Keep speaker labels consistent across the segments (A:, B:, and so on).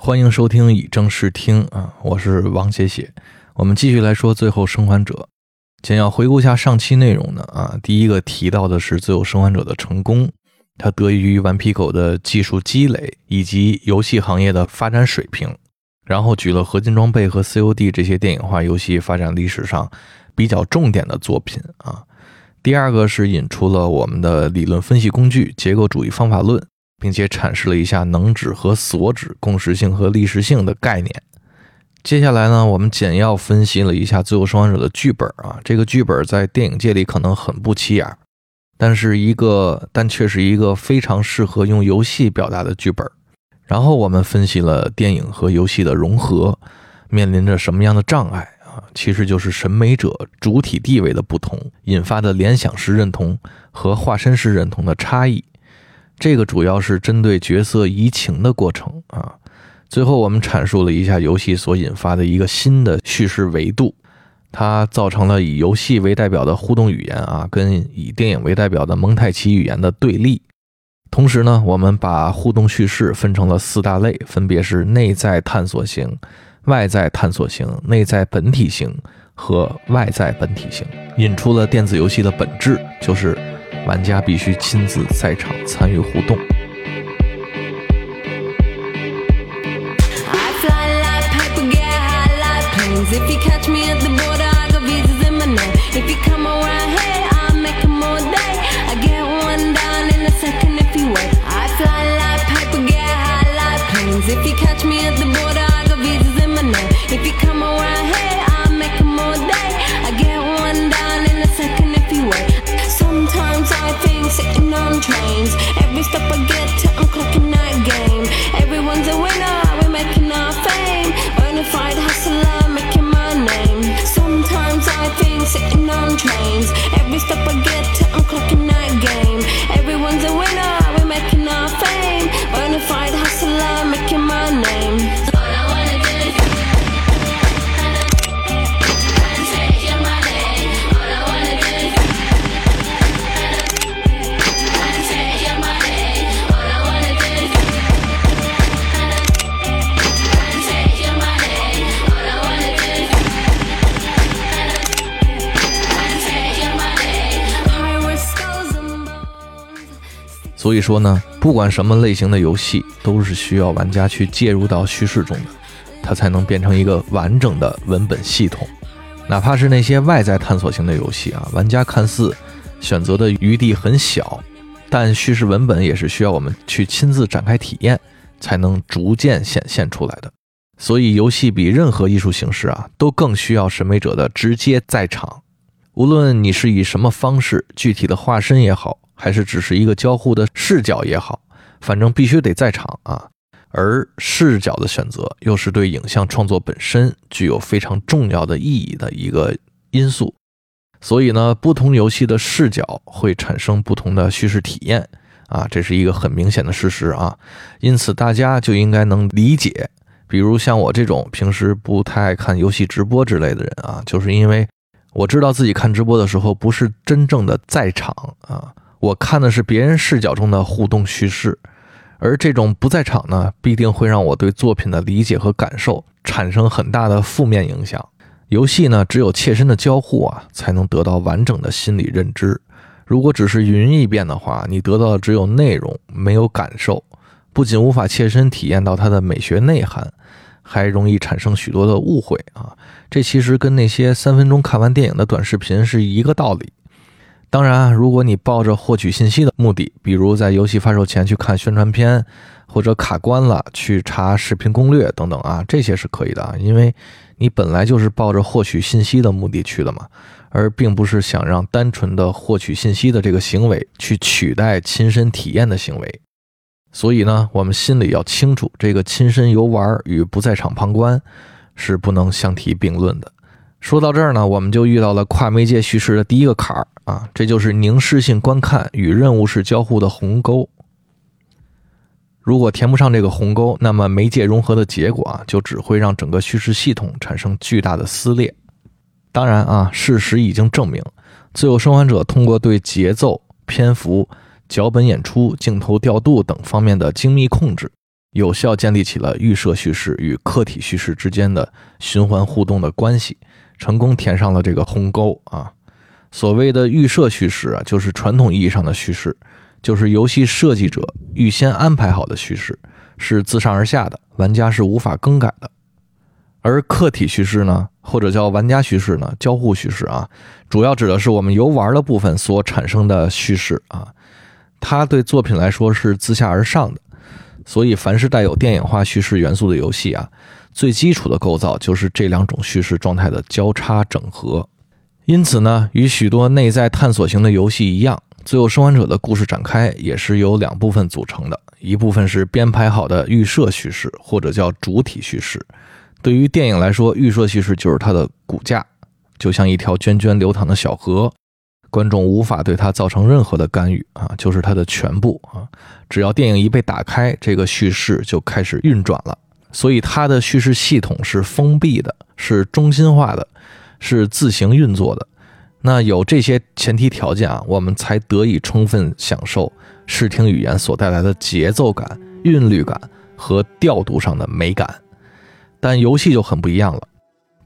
A: 欢迎收听以正视听啊，我是王写写。我们继续来说《最后生还者》。简要回顾一下上期内容呢啊，第一个提到的是《最后生还者》的成功，它得益于顽皮狗的技术积累以及游戏行业的发展水平。然后举了合金装备和 COD 这些电影化游戏发展历史上比较重点的作品啊。第二个是引出了我们的理论分析工具结构主义方法论，并且阐释了一下能指和所指、共识性和历史性的概念。接下来呢，我们简要分析了一下《最后生还者》的剧本啊。这个剧本在电影界里可能很不起眼，但是一个但却是一个非常适合用游戏表达的剧本。然后我们分析了电影和游戏的融合面临着什么样的障碍啊？其实就是审美者主体地位的不同引发的联想式认同和化身式认同的差异。这个主要是针对角色移情的过程啊。最后我们阐述了一下游戏所引发的一个新的叙事维度，它造成了以游戏为代表的互动语言啊，跟以电影为代表的蒙太奇语言的对立。同时呢，我们把互动叙事分成了四大类，分别是内在探索型、外在探索型、内在本体型和外在本体型，引出了电子游戏的本质，就是玩家必须亲自在场参与互动。
B: If
A: 所以说呢，不管什么类型的游戏，都是需要玩家去介入到叙事中的，它才能变成一个完整的文本系统。哪怕是那些外在探索型的游戏啊，玩家看似选择的余地很小，但叙事文本也是需要我们去亲自展开体验，才能逐渐显现出来的。所以，游戏比任何艺术形式啊，都更需要审美者的直接在场。无论你是以什么方式，具体的化身也好，还是只是一个交互的视角也好，反正必须得在场啊。而视角的选择，又是对影像创作本身具有非常重要的意义的一个因素。所以呢，不同游戏的视角会产生不同的叙事体验啊，这是一个很明显的事实啊。因此，大家就应该能理解。比如像我这种平时不太爱看游戏直播之类的人啊，就是因为我知道自己看直播的时候不是真正的在场啊，我看的是别人视角中的互动叙事，而这种不在场呢，必定会让我对作品的理解和感受产生很大的负面影响。游戏呢，只有切身的交互啊，才能得到完整的心理认知。如果只是云一遍的话，你得到的只有内容，没有感受，不仅无法切身体验到它的美学内涵，还容易产生许多的误会啊。这其实跟那些三分钟看完电影的短视频是一个道理。当然啊，如果你抱着获取信息的目的，比如在游戏发售前去看宣传片，或者卡关了去查视频攻略等等啊，这些是可以的啊，因为你本来就是抱着获取信息的目的去的嘛，而并不是想让单纯的获取信息的这个行为去取代亲身体验的行为。所以呢，我们心里要清楚，这个亲身游玩与不在场旁观是不能相提并论的。说到这儿呢，我们就遇到了跨媒介叙事的第一个坎儿啊，这就是凝视性观看与任务式交互的鸿沟。如果填不上这个鸿沟，那么媒介融合的结果啊，就只会让整个叙事系统产生巨大的撕裂。当然啊，事实已经证明，《自由生还者》通过对节奏、篇幅、脚本演出、镜头调度等方面的精密控制，有效建立起了预设叙事与客体叙事之间的循环互动的关系，成功填上了这个鸿沟啊。所谓的预设叙事啊，就是传统意义上的叙事，就是游戏设计者预先安排好的叙事，是自上而下的，玩家是无法更改的。而客体叙事呢，或者叫玩家叙事呢，交互叙事啊，主要指的是我们游玩的部分所产生的叙事啊，它对作品来说是自下而上的。所以，凡是带有电影化叙事元素的游戏啊，最基础的构造就是这两种叙事状态的交叉整合。因此呢，与许多内在探索型的游戏一样，《最后生还者》的故事展开也是由两部分组成的，一部分是编排好的预设叙事，或者叫主体叙事。对于电影来说，预设叙事就是它的骨架，就像一条涓涓流淌的小河，观众无法对它造成任何的干预啊，就是它的全部啊。只要电影一被打开，这个叙事就开始运转了。所以它的叙事系统是封闭的，是中心化的。是自行运作的，那有这些前提条件啊，我们才得以充分享受视听语言所带来的节奏感、韵律感和调度上的美感。但游戏就很不一样了，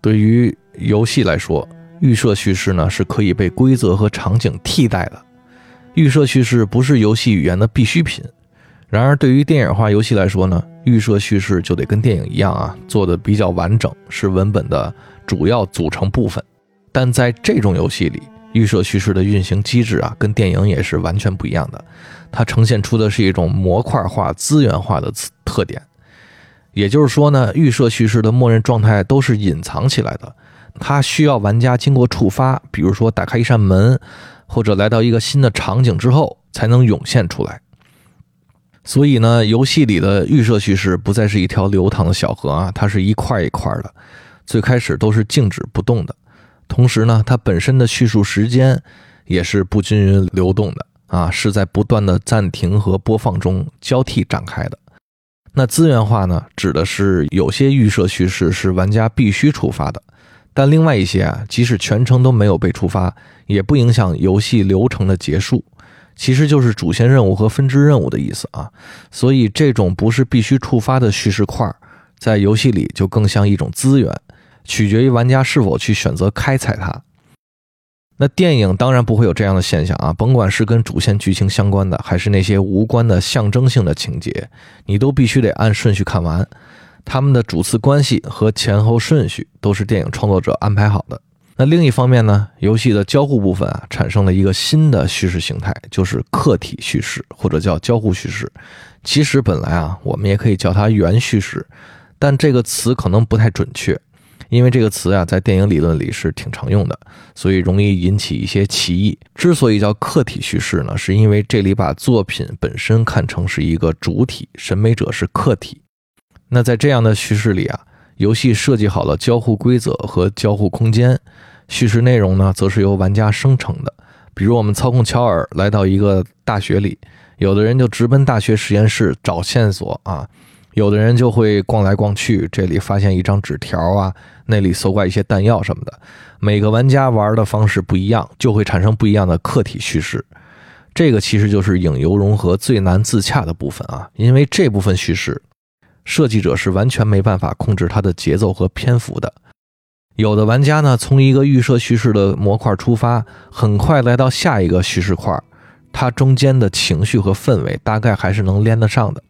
A: 对于游戏来说，预设叙事呢是可以被规则和场景替代的，预设叙事不是游戏语言的必需品。然而，对于电影化游戏来说呢，预设叙事就得跟电影一样啊，做的比较完整，是文本的。主要组成部分，但在这种游戏里，预设叙事的运行机制啊，跟电影也是完全不一样的。它呈现出的是一种模块化、资源化的特点。也就是说呢，预设叙事的默认状态都是隐藏起来的，它需要玩家经过触发，比如说打开一扇门，或者来到一个新的场景之后，才能涌现出来。所以呢，游戏里的预设叙事不再是一条流淌的小河啊，它是一块一块的。最开始都是静止不动的，同时呢，它本身的叙述时间也是不均匀流动的啊，是在不断的暂停和播放中交替展开的。那资源化呢，指的是有些预设叙事是玩家必须触发的，但另外一些啊，即使全程都没有被触发，也不影响游戏流程的结束。其实就是主线任务和分支任务的意思啊。所以这种不是必须触发的叙事块，在游戏里就更像一种资源。取决于玩家是否去选择开采它。那电影当然不会有这样的现象啊，甭管是跟主线剧情相关的，还是那些无关的象征性的情节，你都必须得按顺序看完。他们的主次关系和前后顺序都是电影创作者安排好的。那另一方面呢，游戏的交互部分啊，产生了一个新的叙事形态，就是客体叙事，或者叫交互叙事。其实本来啊，我们也可以叫它原叙事，但这个词可能不太准确。因为这个词啊，在电影理论里是挺常用的，所以容易引起一些歧义。之所以叫客体叙事呢，是因为这里把作品本身看成是一个主体，审美者是客体。那在这样的叙事里啊，游戏设计好了交互规则和交互空间，叙事内容呢，则是由玩家生成的。比如我们操控乔尔来到一个大学里，有的人就直奔大学实验室找线索啊。有的人就会逛来逛去，这里发现一张纸条啊，那里搜刮一些弹药什么的。每个玩家玩的方式不一样，就会产生不一样的客体叙事。这个其实就是影游融合最难自洽的部分啊，因为这部分叙事，设计者是完全没办法控制它的节奏和篇幅的。有的玩家呢，从一个预设叙事的模块出发，很快来到下一个叙事块，它中间的情绪和氛围大概还是能连得上的。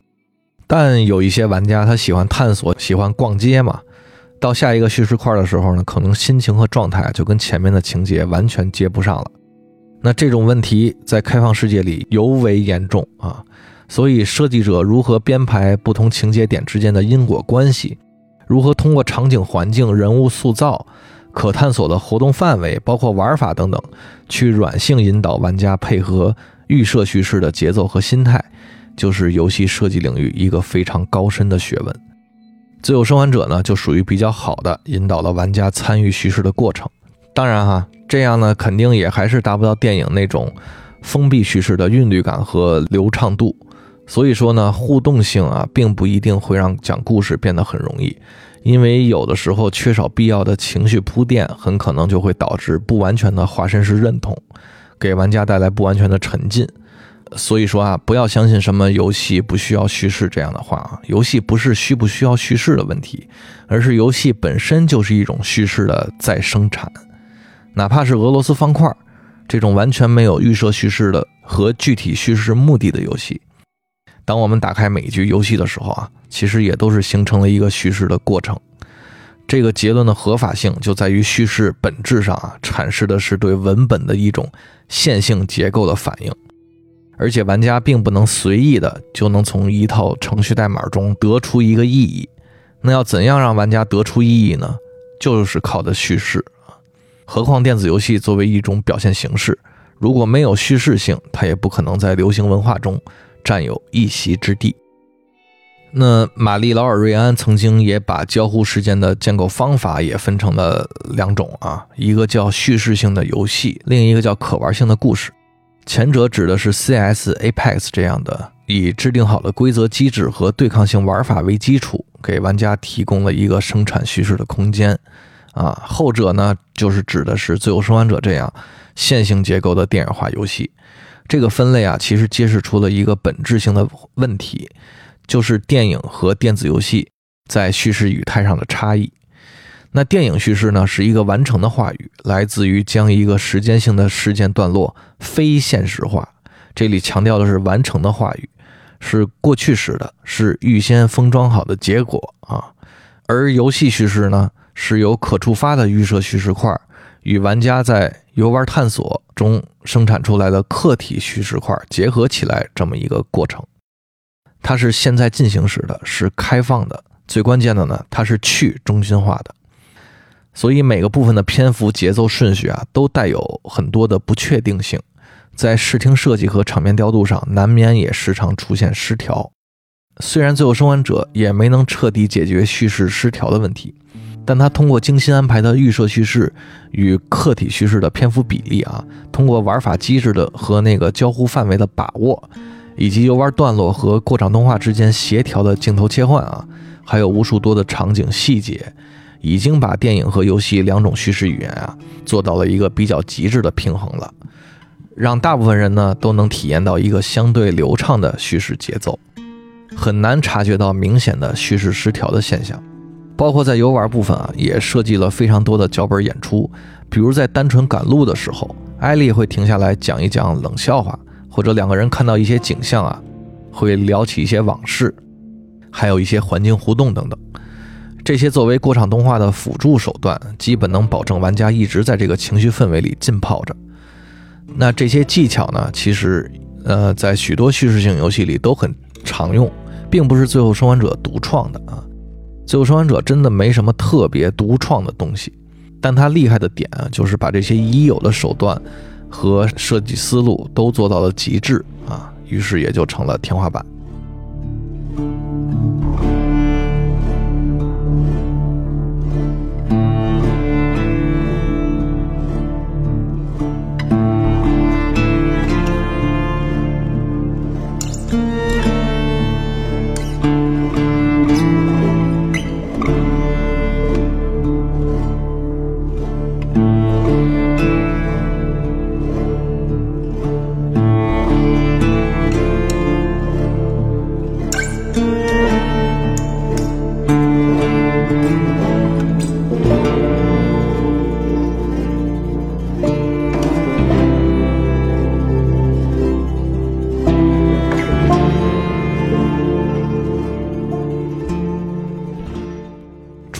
A: 但有一些玩家他喜欢探索，喜欢逛街嘛，到下一个叙事块的时候呢，可能心情和状态就跟前面的情节完全接不上了。那这种问题在开放世界里尤为严重啊，所以设计者如何编排不同情节点之间的因果关系，如何通过场景环境、人物塑造、可探索的活动范围，包括玩法等等，去软性引导玩家配合预设叙事的节奏和心态。就是游戏设计领域一个非常高深的学问。自由生还者呢，就属于比较好的引导了玩家参与叙事的过程。当然哈，这样呢，肯定也还是达不到电影那种封闭叙事的韵律感和流畅度。所以说呢，互动性啊，并不一定会让讲故事变得很容易，因为有的时候缺少必要的情绪铺垫，很可能就会导致不完全的化身式认同，给玩家带来不完全的沉浸。所以说啊，不要相信什么游戏不需要叙事这样的话啊。游戏不是需不需要叙事的问题，而是游戏本身就是一种叙事的再生产。哪怕是俄罗斯方块这种完全没有预设叙事的和具体叙事目的的游戏，当我们打开每一局游戏的时候啊，其实也都是形成了一个叙事的过程。这个结论的合法性就在于叙事本质上啊，阐释的是对文本的一种线性结构的反应，而且玩家并不能随意的就能从一套程序代码中得出一个意义。那要怎样让玩家得出意义呢？就是靠的叙事啊。何况电子游戏作为一种表现形式，如果没有叙事性，它也不可能在流行文化中占有一席之地。那玛丽劳尔瑞安曾经也把交互事件的建构方法也分成了两种啊，一个叫叙事性的游戏，另一个叫可玩性的故事。前者指的是 CS、Apex 这样的以制定好的规则机制和对抗性玩法为基础，给玩家提供了一个生产叙事的空间啊。后者呢，就是指的是《自由生还者》这样线性结构的电影化游戏。这个分类啊，其实揭示出了一个本质性的问题。就是电影和电子游戏在叙事语态上的差异。那电影叙事呢，是一个完成的话语，来自于将一个时间性的事件段落非现实化。这里强调的是完成的话语，是过去时的，是预先封装好的结果啊。而游戏叙事呢，是由可触发的预设叙事块与玩家在游玩探索中生产出来的客体叙事块结合起来这么一个过程。它是现在进行时的，是开放的。最关键的呢，它是去中心化的。所以每个部分的篇幅、节奏顺序啊，都带有很多的不确定性，在视听设计和场面调度上，难免也时常出现失调。虽然《最后生还者》也没能彻底解决叙事失调的问题，但它通过精心安排的预设叙事与客体叙事的篇幅比例啊，通过玩法机制的和那个交互范围的把握。以及游玩段落和过场动画之间协调的镜头切换啊，还有无数多的场景细节，已经把电影和游戏两种叙事语言啊做到了一个比较极致的平衡了，让大部分人呢都能体验到一个相对流畅的叙事节奏，很难察觉到明显的叙事失调的现象。包括在游玩部分啊，也设计了非常多的脚本演出，比如在单纯赶路的时候，艾丽会停下来讲一讲冷笑话。或者两个人看到一些景象啊，会聊起一些往事，还有一些环境互动等等。这些作为过场动画的辅助手段，基本能保证玩家一直在这个情绪氛围里浸泡着。那这些技巧呢，其实呃，在许多叙事性游戏里都很常用，并不是《最后生还者》独创的啊。《最后生还者》真的没什么特别独创的东西，但他厉害的点啊，就是把这些已有的手段。和设计思路都做到了极致啊，于是也就成了天花板。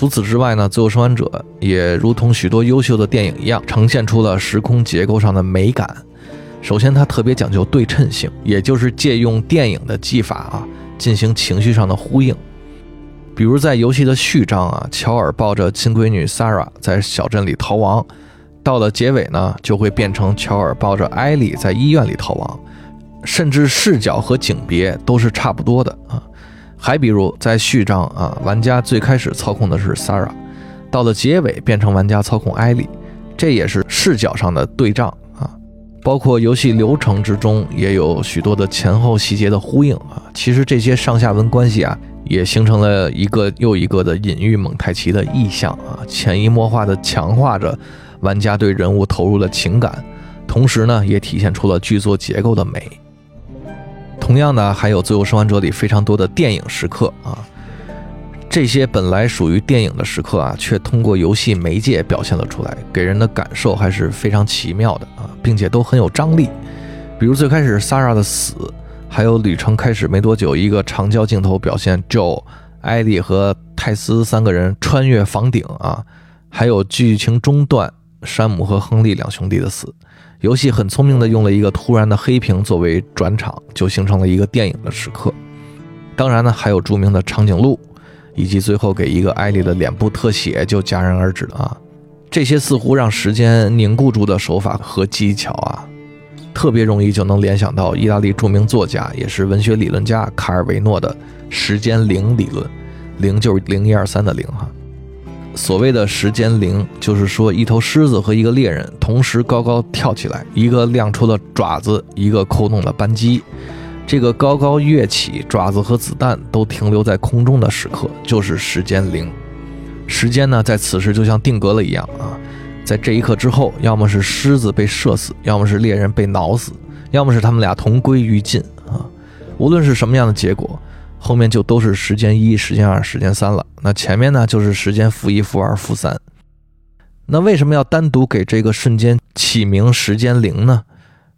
A: 除此之外呢，《最后生还者》也如同许多优秀的电影一样，呈现出了时空结构上的美感。首先，它特别讲究对称性，也就是借用电影的技法啊，进行情绪上的呼应。比如在游戏的序章啊，乔尔抱着亲闺女 s a r a 在小镇里逃亡，到了结尾呢，就会变成乔尔抱着艾莉在医院里逃亡，甚至视角和景别都是差不多的啊。还比如，在序章啊，玩家最开始操控的是 s a r a 到了结尾变成玩家操控艾莉，这也是视角上的对仗啊。包括游戏流程之中也有许多的前后细节的呼应啊。其实这些上下文关系啊，也形成了一个又一个的隐喻蒙太奇的意象啊，潜移默化的强化着玩家对人物投入的情感，同时呢，也体现出了剧作结构的美。同样呢，还有《最后生还者》里非常多的电影时刻啊，这些本来属于电影的时刻啊，却通过游戏媒介表现了出来，给人的感受还是非常奇妙的啊，并且都很有张力。比如最开始 s a r a 的死，还有旅程开始没多久，一个长焦镜头表现 Joe、艾莉和泰斯三个人穿越房顶啊，还有剧情中段山姆和亨利两兄弟的死。游戏很聪明的用了一个突然的黑屏作为转场，就形成了一个电影的时刻。当然呢，还有著名的长颈鹿，以及最后给一个艾莉的脸部特写就戛然而止了啊。这些似乎让时间凝固住的手法和技巧啊，特别容易就能联想到意大利著名作家也是文学理论家卡尔维诺的时间零理论，零就是零一二三的零哈。所谓的时间零，就是说一头狮子和一个猎人同时高高跳起来，一个亮出了爪子，一个扣动了扳机。这个高高跃起，爪子和子弹都停留在空中的时刻，就是时间零。时间呢，在此时就像定格了一样啊，在这一刻之后，要么是狮子被射死，要么是猎人被挠死，要么是他们俩同归于尽啊。无论是什么样的结果。后面就都是时间一、时间二、时间三了。那前面呢，就是时间负一、负二、负三。那为什么要单独给这个瞬间起名时间零呢？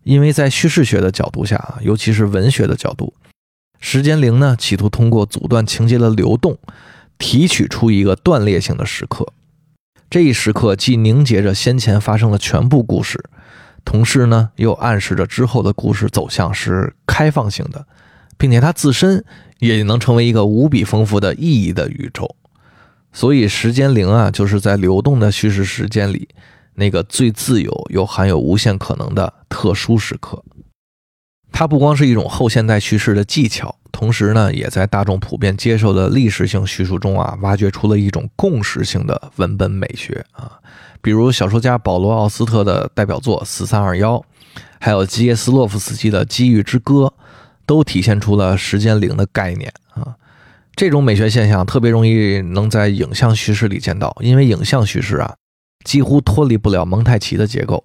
A: 因为在叙事学的角度下啊，尤其是文学的角度，时间零呢，企图通过阻断情节的流动，提取出一个断裂性的时刻。这一时刻既凝结着先前发生的全部故事，同时呢，又暗示着之后的故事走向是开放性的，并且它自身。也能成为一个无比丰富的意义的宇宙，所以时间零啊，就是在流动的叙事时间里，那个最自由又含有无限可能的特殊时刻。它不光是一种后现代叙事的技巧，同时呢，也在大众普遍接受的历史性叙述中啊，挖掘出了一种共识性的文本美学啊。比如小说家保罗·奥斯特的代表作《四三二幺》，还有基耶斯洛夫斯基的《机遇之歌》。都体现出了时间零的概念啊！这种美学现象特别容易能在影像叙事里见到，因为影像叙事啊几乎脱离不了蒙太奇的结构。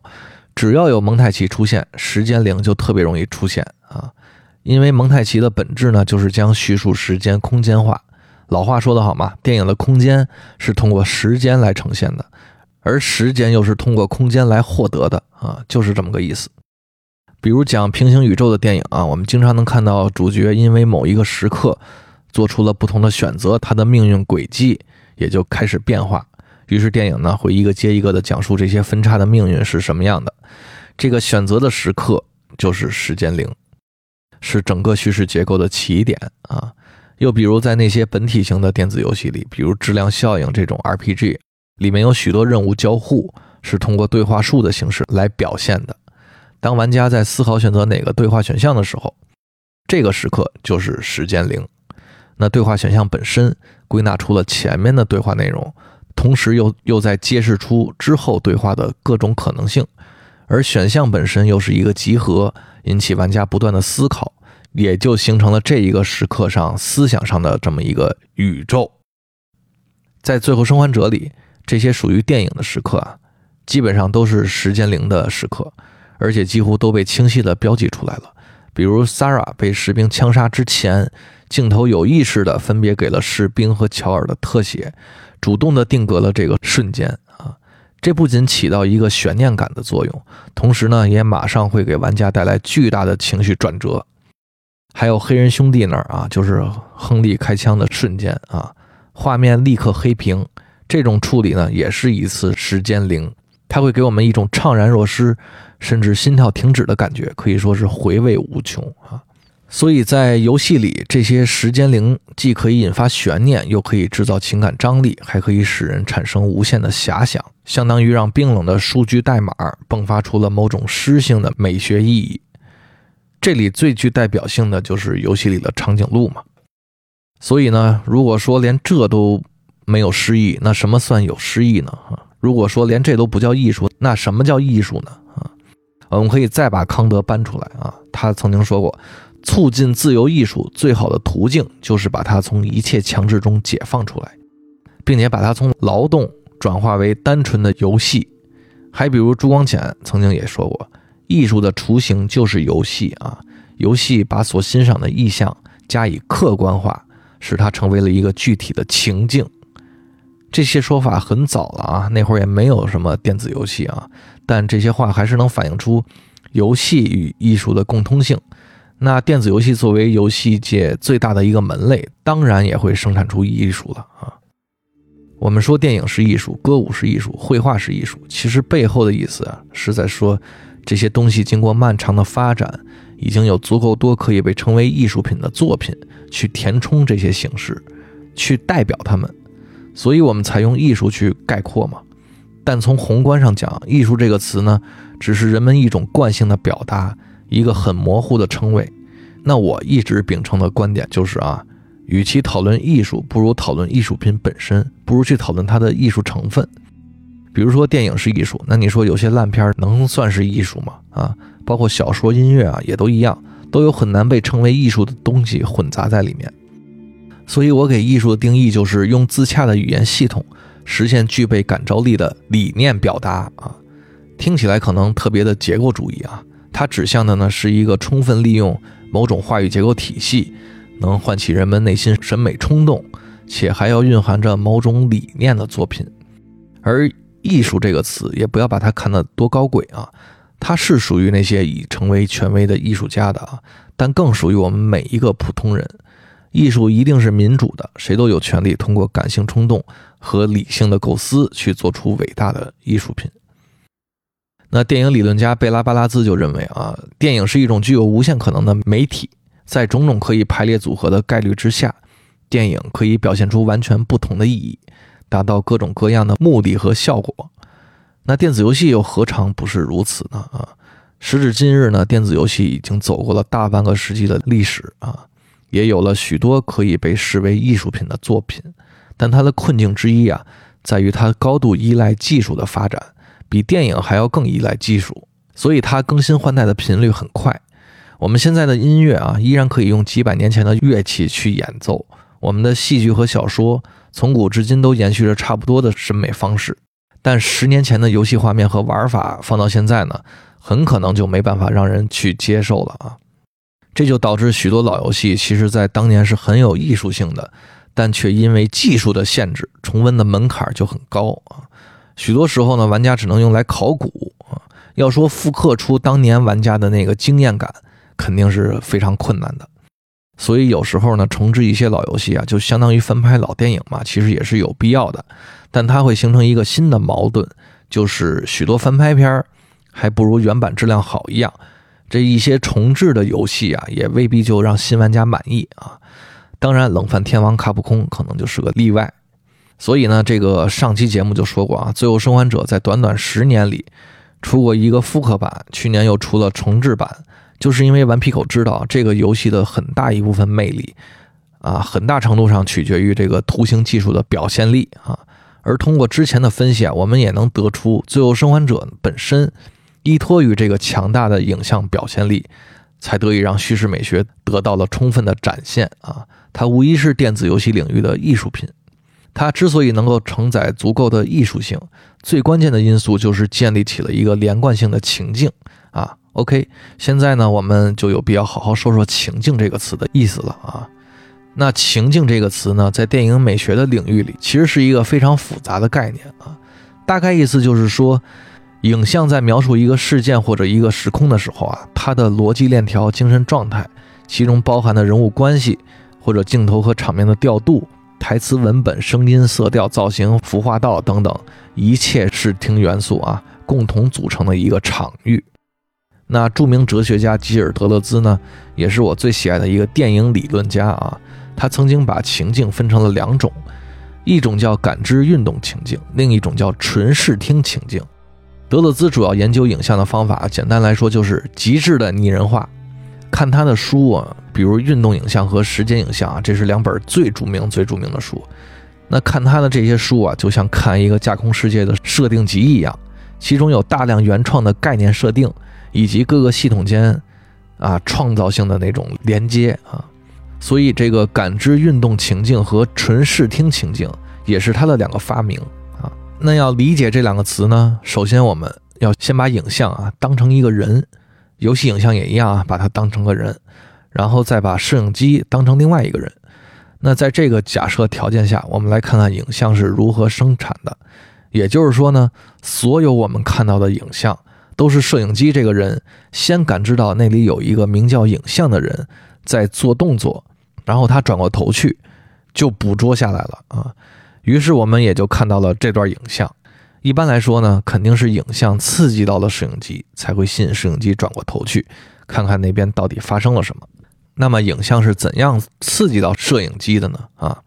A: 只要有蒙太奇出现，时间零就特别容易出现啊！因为蒙太奇的本质呢，就是将叙述时间空间化。老话说得好嘛，电影的空间是通过时间来呈现的，而时间又是通过空间来获得的啊，就是这么个意思。比如讲平行宇宙的电影啊，我们经常能看到主角因为某一个时刻做出了不同的选择，他的命运轨迹也就开始变化。于是电影呢会一个接一个的讲述这些分叉的命运是什么样的。这个选择的时刻就是时间零，是整个叙事结构的起点啊。又比如在那些本体型的电子游戏里，比如质量效应这种 RPG，里面有许多任务交互是通过对话树的形式来表现的。当玩家在思考选择哪个对话选项的时候，这个时刻就是时间零。那对话选项本身归纳出了前面的对话内容，同时又又在揭示出之后对话的各种可能性，而选项本身又是一个集合，引起玩家不断的思考，也就形成了这一个时刻上思想上的这么一个宇宙。在《最后生还者》里，这些属于电影的时刻啊，基本上都是时间零的时刻。而且几乎都被清晰地标记出来了，比如 s a r a 被士兵枪杀之前，镜头有意识地分别给了士兵和乔尔的特写，主动地定格了这个瞬间啊。这不仅起到一个悬念感的作用，同时呢，也马上会给玩家带来巨大的情绪转折。还有黑人兄弟那儿啊，就是亨利开枪的瞬间啊，画面立刻黑屏，这种处理呢，也是一次时间零，它会给我们一种怅然若失。甚至心跳停止的感觉，可以说是回味无穷啊！所以在游戏里，这些时间零既可以引发悬念，又可以制造情感张力，还可以使人产生无限的遐想，相当于让冰冷的数据代码迸发出了某种诗性的美学意义。这里最具代表性的就是游戏里的长颈鹿嘛。所以呢，如果说连这都没有诗意，那什么算有诗意呢？如果说连这都不叫艺术，那什么叫艺术呢？我们可以再把康德搬出来啊，他曾经说过，促进自由艺术最好的途径就是把它从一切强制中解放出来，并且把它从劳动转化为单纯的游戏。还比如朱光潜曾经也说过，艺术的雏形就是游戏啊，游戏把所欣赏的意象加以客观化，使它成为了一个具体的情境。这些说法很早了啊，那会儿也没有什么电子游戏啊，但这些话还是能反映出游戏与艺术的共通性。那电子游戏作为游戏界最大的一个门类，当然也会生产出艺术了啊。我们说电影是艺术，歌舞是艺术，绘画是艺术，其实背后的意思啊，是在说这些东西经过漫长的发展，已经有足够多可以被称为艺术品的作品去填充这些形式，去代表它们，所以我们才用艺术去概括嘛。但从宏观上讲，艺术这个词呢，只是人们一种惯性的表达，一个很模糊的称谓。那我一直秉承的观点就是啊。与其讨论艺术，不如讨论艺术品本身，不如去讨论它的艺术成分。比如说电影是艺术，那你说有些烂片能算是艺术吗？啊，包括小说、音乐啊，也都一样，都有很难被称为艺术的东西混杂在里面。所以我给艺术的定义就是用自洽的语言系统实现具备感召力的理念表达啊。听起来可能特别的结构主义啊，它指向的呢是一个充分利用某种话语结构体系。能唤起人们内心审美冲动，且还要蕴含着某种理念的作品。而艺术这个词，也不要把它看得多高贵啊，它是属于那些已成为权威的艺术家的啊，但更属于我们每一个普通人。艺术一定是民主的，谁都有权利通过感性冲动和理性的构思去做出伟大的艺术品。那电影理论家贝拉巴拉兹就认为啊，电影是一种具有无限可能的媒体。在种种可以排列组合的概率之下，电影可以表现出完全不同的意义，达到各种各样的目的和效果。那电子游戏又何尝不是如此呢？啊，时至今日呢，电子游戏已经走过了大半个世纪的历史啊，也有了许多可以被视为艺术品的作品。但它的困境之一啊，在于它高度依赖技术的发展，比电影还要更依赖技术，所以它更新换代的频率很快。我们现在的音乐啊，依然可以用几百年前的乐器去演奏。我们的戏剧和小说，从古至今都延续着差不多的审美方式。但十年前的游戏画面和玩法放到现在呢，很可能就没办法让人去接受了啊！这就导致许多老游戏，其实在当年是很有艺术性的，但却因为技术的限制，重温的门槛就很高啊。许多时候呢，玩家只能用来考古啊。要说复刻出当年玩家的那个经验感。肯定是非常困难的，所以有时候呢，重置一些老游戏啊，就相当于翻拍老电影嘛，其实也是有必要的。但它会形成一个新的矛盾，就是许多翻拍片儿还不如原版质量好一样。这一些重置的游戏啊，也未必就让新玩家满意啊。当然，冷饭天王卡普空可能就是个例外。所以呢，这个上期节目就说过啊，《最后生还者》在短短十年里出过一个复刻版，去年又出了重置版。就是因为顽皮狗知道这个游戏的很大一部分魅力，啊，很大程度上取决于这个图形技术的表现力啊。而通过之前的分析啊，我们也能得出，最后生还者本身依托于这个强大的影像表现力，才得以让叙事美学得到了充分的展现啊。它无疑是电子游戏领域的艺术品。它之所以能够承载足够的艺术性，最关键的因素就是建立起了一个连贯性的情境啊。OK，现在呢，我们就有必要好好说说“情境”这个词的意思了啊。那“情境”这个词呢，在电影美学的领域里，其实是一个非常复杂的概念啊。大概意思就是说，影像在描述一个事件或者一个时空的时候啊，它的逻辑链条、精神状态，其中包含的人物关系，或者镜头和场面的调度、台词文本、声音、色调、造型、服化道等等一切视听元素啊，共同组成的一个场域。那著名哲学家吉尔德勒兹呢，也是我最喜爱的一个电影理论家啊。他曾经把情境分成了两种，一种叫感知运动情境，另一种叫纯视听情境。德勒兹主要研究影像的方法，简单来说就是极致的拟人化。看他的书啊，比如《运动影像》和《时间影像》啊，这是两本最著名、最著名的书。那看他的这些书啊，就像看一个架空世界的设定集一样，其中有大量原创的概念设定。以及各个系统间，啊，创造性的那种连接啊，所以这个感知运动情境和纯视听情境也是他的两个发明。那要理解这两个词呢，首先我们要先把影像啊当成一个人，游戏影像也一样啊，把它当成个人，然后再把摄影机当成另外一个人。那在这个假设条件下，我们来看看影像是如何生产的。也就是说呢，所有我们看到的影像，都是摄影机这个人先感知到那里有一个名叫影像的人在做动作，然后他转过头去就捕捉下来了啊。于是我们也就看到了这段影像。一般来说呢，肯定是影像刺激到了摄影机，才会吸引摄影机转过头去看看那边到底发生了什么。那么影像是怎样刺激到摄影机的呢？啊，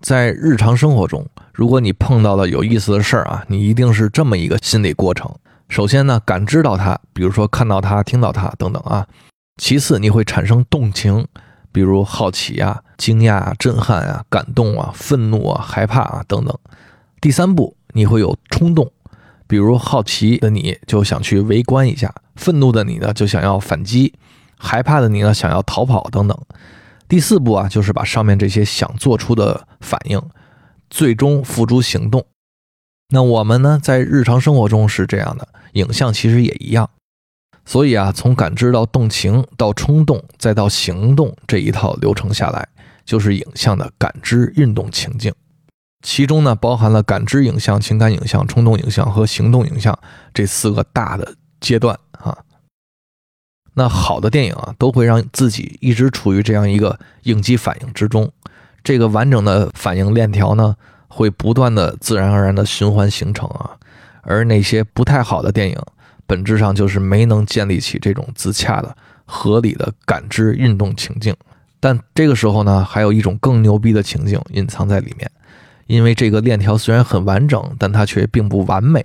A: 在日常生活中，如果你碰到了有意思的事儿啊，你一定是这么一个心理过程：首先呢，感知到它，比如说看到它、听到它等等啊；其次，你会产生动情，比如好奇啊、惊讶啊、震撼啊、感动啊、愤怒啊、害怕啊等等；第三步，你会有冲动，比如好奇的你就想去围观一下，愤怒的你呢就想要反击。害怕的你呢，想要逃跑等等。第四步啊，就是把上面这些想做出的反应，最终付诸行动。那我们呢，在日常生活中是这样的，影像其实也一样。所以啊，从感知到动情，到冲动，再到行动这一套流程下来，就是影像的感知运动情境。其中呢，包含了感知影像、情感影像、冲动影像和行动影像这四个大的阶段啊。那好的电影啊，都会让自己一直处于这样一个应激反应之中，这个完整的反应链条呢，会不断的自然而然的循环形成啊。而那些不太好的电影，本质上就是没能建立起这种自洽的、合理的感知运动情境。但这个时候呢，还有一种更牛逼的情境隐藏在里面，因为这个链条虽然很完整，但它却并不完美。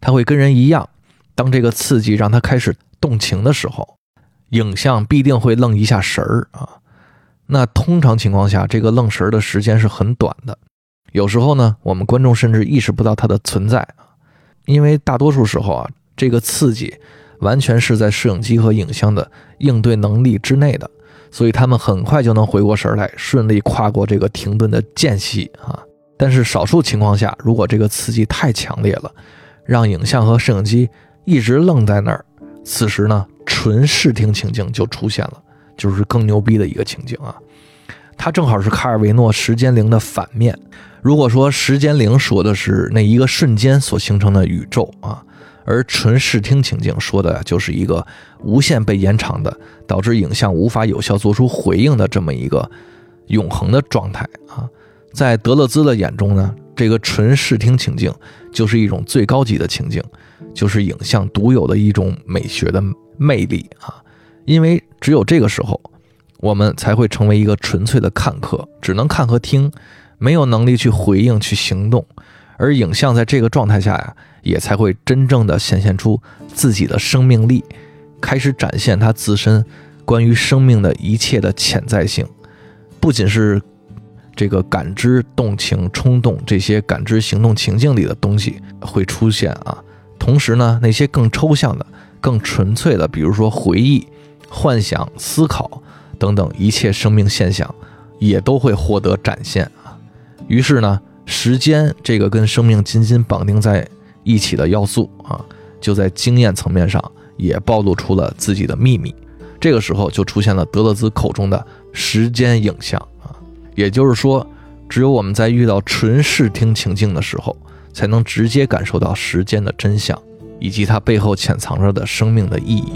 A: 它会跟人一样，当这个刺激让它开始动情的时候。影像必定会愣一下神儿啊，那通常情况下，这个愣神儿的时间是很短的。有时候呢，我们观众甚至意识不到它的存在啊，因为大多数时候啊，这个刺激完全是在摄影机和影像的应对能力之内的，所以他们很快就能回过神来，顺利跨过这个停顿的间隙啊。但是少数情况下，如果这个刺激太强烈了，让影像和摄影机一直愣在那儿，此时呢？纯视听情境就出现了，就是更牛逼的一个情境啊！它正好是卡尔维诺时间零的反面。如果说时间零说的是那一个瞬间所形成的宇宙啊，而纯视听情境说的就是一个无限被延长的，导致影像无法有效做出回应的这么一个永恒的状态啊。在德勒兹的眼中呢，这个纯视听情境就是一种最高级的情境，就是影像独有的一种美学的。魅力啊，因为只有这个时候，我们才会成为一个纯粹的看客，只能看和听，没有能力去回应、去行动。而影像在这个状态下呀，也才会真正的显现出自己的生命力，开始展现它自身关于生命的一切的潜在性。不仅是这个感知、动情、冲动这些感知、行动情境里的东西会出现啊，同时呢，那些更抽象的。更纯粹的，比如说回忆、幻想、思考等等一切生命现象，也都会获得展现啊。于是呢，时间这个跟生命紧紧绑定在一起的要素啊，就在经验层面上也暴露出了自己的秘密。这个时候就出现了德勒兹口中的时间影像啊，也就是说，只有我们在遇到纯视听情境的时候，才能直接感受到时间的真相。以及它背后潜藏着的生命的意义。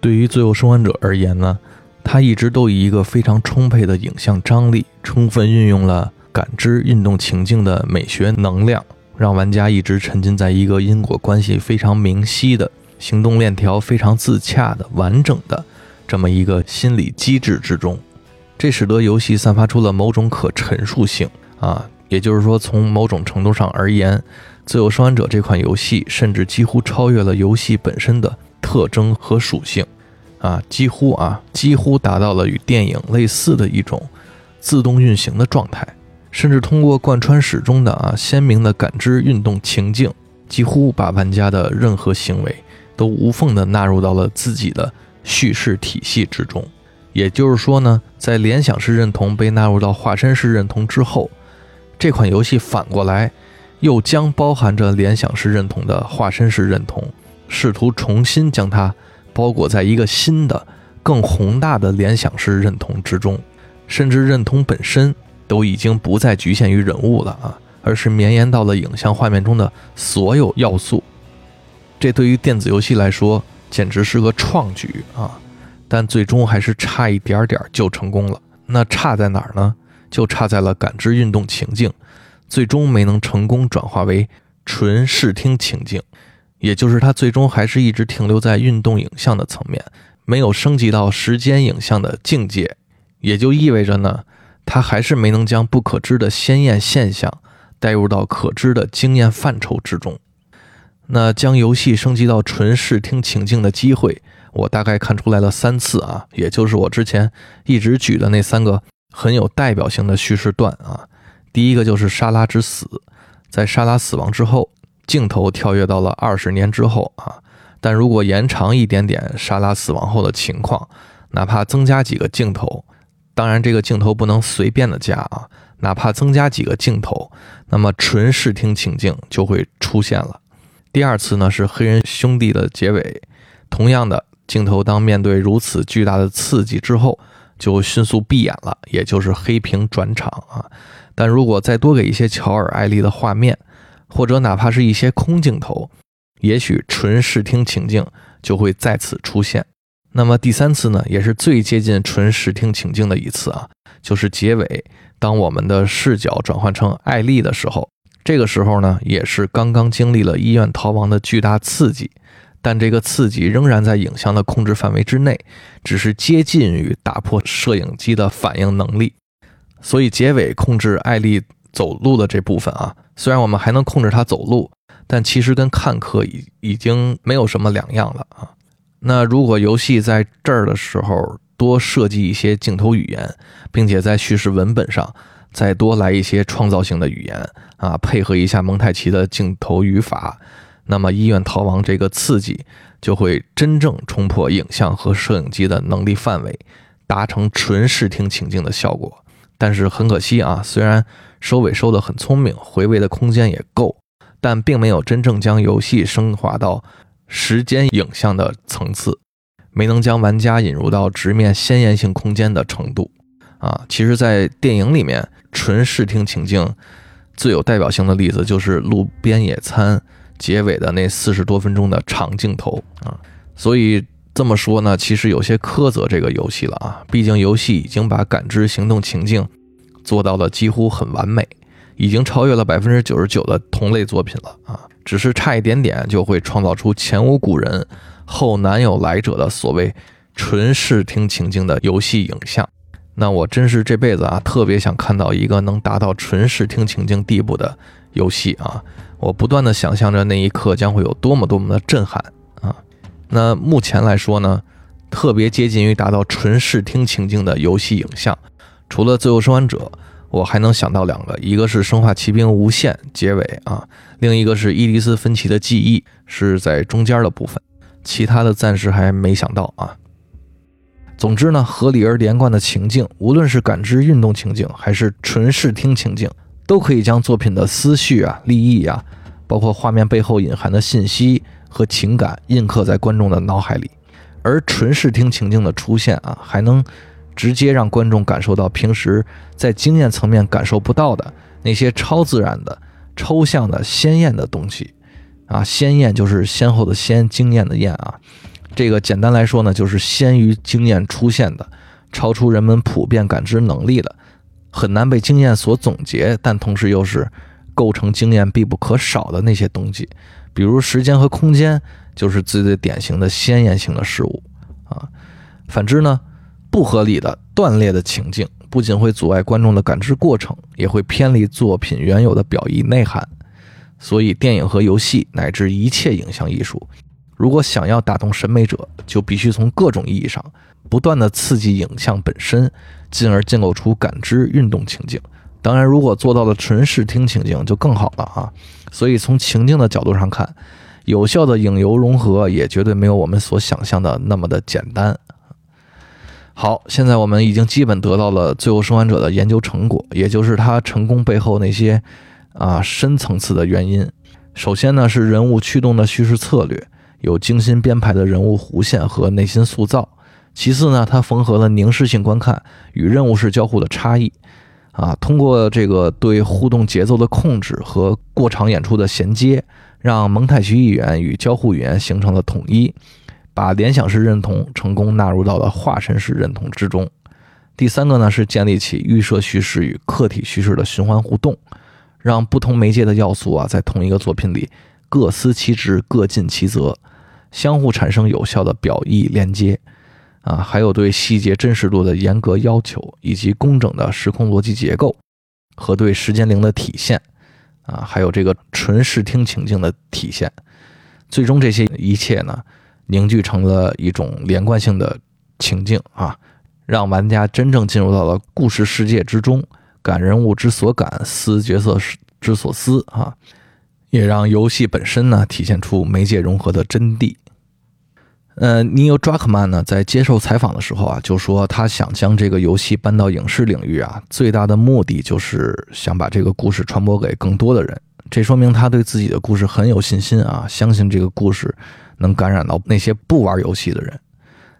A: 对于《最后生还者》而言呢，他一直都以一个非常充沛的影像张力，充分运用了感知运动情境的美学能量，让玩家一直沉浸在一个因果关系非常明晰的、行动链条非常自洽的、完整的这么一个心理机制之中。这使得游戏散发出了某种可陈述性啊，也就是说，从某种程度上而言，《自由生还者》这款游戏甚至几乎超越了游戏本身的特征和属性，啊，几乎啊，几乎达到了与电影类似的一种自动运行的状态，甚至通过贯穿始终的啊鲜明的感知运动情境，几乎把玩家的任何行为都无缝地纳入到了自己的叙事体系之中。也就是说呢，在联想式认同被纳入到化身式认同之后。这款游戏反过来，又将包含着联想式认同的化身式认同，试图重新将它包裹在一个新的、更宏大的联想式认同之中，甚至认同本身都已经不再局限于人物了啊，而是绵延到了影像画面中的所有要素。这对于电子游戏来说简直是个创举啊！但最终还是差一点点就成功了。那差在哪儿呢？就差在了感知运动情境，最终没能成功转化为纯视听情境，也就是它最终还是一直停留在运动影像的层面，没有升级到时间影像的境界，也就意味着呢，它还是没能将不可知的鲜艳现象带入到可知的经验范畴之中。那将游戏升级到纯视听情境的机会，我大概看出来了三次啊，也就是我之前一直举的那三个。很有代表性的叙事段啊，第一个就是莎拉之死，在莎拉死亡之后，镜头跳跃到了二十年之后啊。但如果延长一点点莎拉死亡后的情况，哪怕增加几个镜头，当然这个镜头不能随便的加啊，哪怕增加几个镜头，那么纯视听情境就会出现了。第二次呢是黑人兄弟的结尾，同样的镜头当面对如此巨大的刺激之后。就迅速闭眼了，也就是黑屏转场啊。但如果再多给一些乔尔艾丽的画面，或者哪怕是一些空镜头，也许纯视听情境就会再次出现。那么第三次呢，也是最接近纯视听情境的一次啊，就是结尾，当我们的视角转换成艾丽的时候，这个时候呢，也是刚刚经历了医院逃亡的巨大刺激。但这个刺激仍然在影像的控制范围之内，只是接近于打破摄影机的反应能力。所以结尾控制艾丽走路的这部分啊，虽然我们还能控制它走路，但其实跟看客已已经没有什么两样了啊。那如果游戏在这儿的时候多设计一些镜头语言，并且在叙事文本上再多来一些创造性的语言啊，配合一下蒙太奇的镜头语法。那么医院逃亡这个刺激就会真正冲破影像和摄影机的能力范围，达成纯视听情境的效果。但是很可惜啊，虽然收尾收得很聪明，回味的空间也够，但并没有真正将游戏升华到时间影像的层次，没能将玩家引入到直面鲜艳性空间的程度。啊，其实，在电影里面，纯视听情境最有代表性的例子就是路边野餐。结尾的那四十多分钟的长镜头啊，所以这么说呢，其实有些苛责这个游戏了啊。毕竟游戏已经把感知行动情境做到了几乎很完美，已经超越了百分之九十九的同类作品了啊。只是差一点点就会创造出前无古人后难有来者的所谓纯视听情境的游戏影像。那我真是这辈子啊，特别想看到一个能达到纯视听情境地步的游戏啊。我不断的想象着那一刻将会有多么多么的震撼！那目前来说呢，特别接近于达到纯视听情境的游戏影像，除了《自由生还者》，我还能想到两个，一个是《生化奇兵：无限》结尾啊，另一个是伊迪丝·芬奇的记忆是在中间的部分，其他的暂时还没想到啊。总之呢，合理而连贯的情境，无论是感知运动情境还是纯视听情境。都可以将作品的思绪啊、立意啊，包括画面背后隐含的信息和情感印刻在观众的脑海里，而纯视听情境的出现啊，还能直接让观众感受到平时在经验层面感受不到的那些超自然的、抽象的、鲜艳的东西啊。鲜艳就是先后的鲜，经验的验啊。这个简单来说呢，就是先于经验出现的，超出人们普遍感知能力的。很难被经验所总结，但同时又是构成经验必不可少的那些东西，比如时间和空间，就是最最典型的鲜艳性的事物啊。反之呢，不合理的断裂的情境，不仅会阻碍观众的感知过程，也会偏离作品原有的表意内涵。所以，电影和游戏乃至一切影像艺术，如果想要打动审美者，就必须从各种意义上不断的刺激影像本身，进而建构出感知运动情境。当然，如果做到了纯视听情境就更好了啊！所以，从情境的角度上看，有效的影游融合也绝对没有我们所想象的那么的简单。好，现在我们已经基本得到了《最后生还者》的研究成果，也就是它成功背后那些啊深层次的原因。首先呢，是人物驱动的叙事策略，有精心编排的人物弧线和内心塑造。其次呢，它缝合了凝视性观看与任务式交互的差异。啊，通过这个对互动节奏的控制和过场演出的衔接，让蒙太奇语言与交互语言形成了统一。把联想式认同成功纳入到了化身式认同之中。第三个呢是建立起预设叙事与客体叙事的循环互动，让不同媒介的要素啊在同一个作品里各司其职、各尽其责，相互产生有效的表意连接。啊，还有对细节真实度的严格要求，以及工整的时空逻辑结构和对时间零的体现。啊，还有这个纯视听情境的体现。最终这些一切呢？凝聚成了一种连贯性的情境啊，让玩家真正进入到了故事世界之中，感人物之所感，思角色之所思啊，也让游戏本身呢体现出媒介融合的真谛。呃，尼欧·扎克曼呢在接受采访的时候啊，就说他想将这个游戏搬到影视领域啊，最大的目的就是想把这个故事传播给更多的人。这说明他对自己的故事很有信心啊，相信这个故事。能感染到那些不玩游戏的人，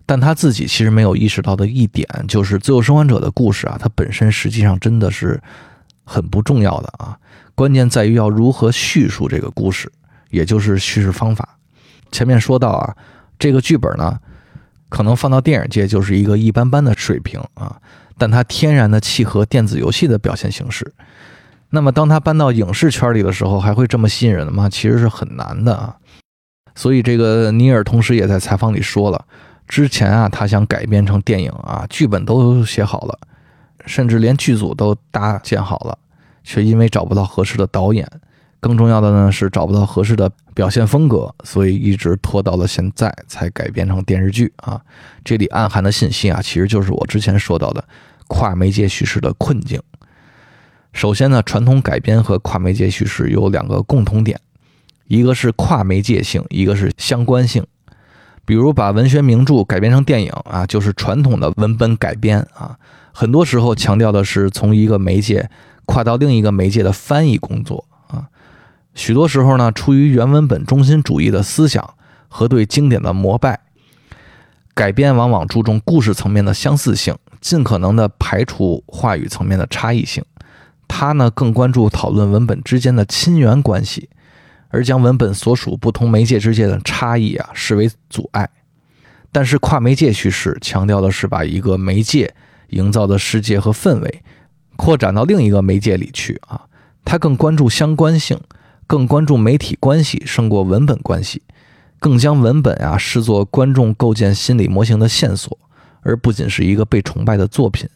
A: 但他自己其实没有意识到的一点，就是《最后生还者》的故事啊，它本身实际上真的是很不重要的啊。关键在于要如何叙述这个故事，也就是叙事方法。前面说到啊，这个剧本呢，可能放到电影界就是一个一般般的水平啊，但它天然的契合电子游戏的表现形式。那么，当它搬到影视圈里的时候，还会这么吸引人吗？其实是很难的啊。所以，这个尼尔同时也在采访里说了，之前啊，他想改编成电影啊，剧本都写好了，甚至连剧组都搭建好了，却因为找不到合适的导演，更重要的呢是找不到合适的表现风格，所以一直拖到了现在才改编成电视剧啊。这里暗含的信息啊，其实就是我之前说到的跨媒介叙事的困境。首先呢，传统改编和跨媒介叙事有两个共同点。一个是跨媒介性，一个是相关性。比如把文学名著改编成电影啊，就是传统的文本改编啊。很多时候强调的是从一个媒介跨到另一个媒介的翻译工作。许多时候呢，出于原文本中心主义的思想和对经典的膜拜，改编往往注重故事层面的相似性，尽可能的排除话语层面的差异性。他呢更关注讨论文本之间的亲缘关系。而将文本所属不同媒介之间的差异啊视为阻碍，但是跨媒介叙事强调的是把一个媒介营造的世界和氛围扩展到另一个媒介里去啊，它更关注相关性，更关注媒体关系胜过文本关系，更将文本啊视作观众构建心理模型的线索，而不仅是一个被崇拜的作品。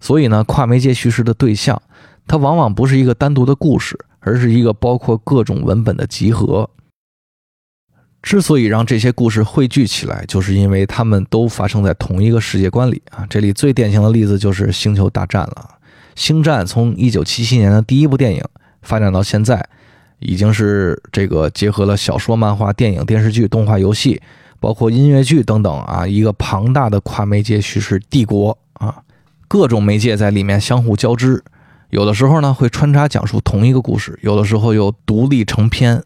A: 所以呢，跨媒介叙事的对象，它往往不是一个单独的故事。而是一个包括各种文本的集合。之所以让这些故事汇聚起来，就是因为它们都发生在同一个世界观里啊。这里最典型的例子就是《星球大战》了。《星战》从1977年的第一部电影发展到现在，已经是这个结合了小说、漫画、电影、电视剧、动画、游戏，包括音乐剧等等啊，一个庞大的跨媒介叙事帝国啊，各种媒介在里面相互交织。有的时候呢会穿插讲述同一个故事，有的时候又独立成篇，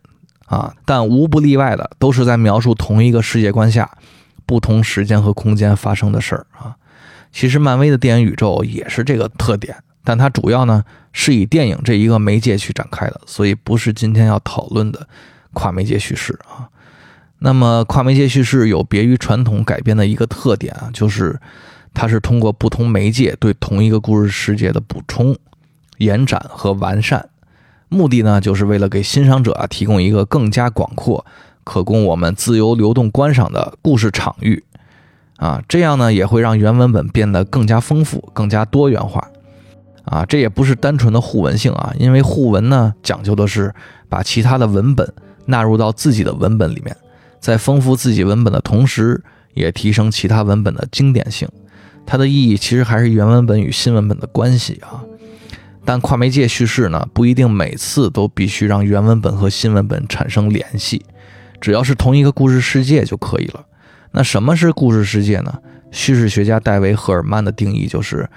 A: 啊，但无不例外的都是在描述同一个世界观下不同时间和空间发生的事儿啊。其实漫威的电影宇宙也是这个特点，但它主要呢是以电影这一个媒介去展开的，所以不是今天要讨论的跨媒介叙事啊。那么跨媒介叙事有别于传统改编的一个特点啊，就是它是通过不同媒介对同一个故事世界的补充。延展和完善，目的呢，就是为了给欣赏者啊提供一个更加广阔、可供我们自由流动观赏的故事场域，啊，这样呢也会让原文本变得更加丰富、更加多元化。啊，这也不是单纯的互文性啊，因为互文呢讲究的是把其他的文本纳入到自己的文本里面，在丰富自己文本的同时，也提升其他文本的经典性。它的意义其实还是原文本与新文本的关系啊。但跨媒介叙事呢，不一定每次都必须让原文本和新文本产生联系，只要是同一个故事世界就可以了。那什么是故事世界呢？叙事学家戴维·赫尔曼的定义就是。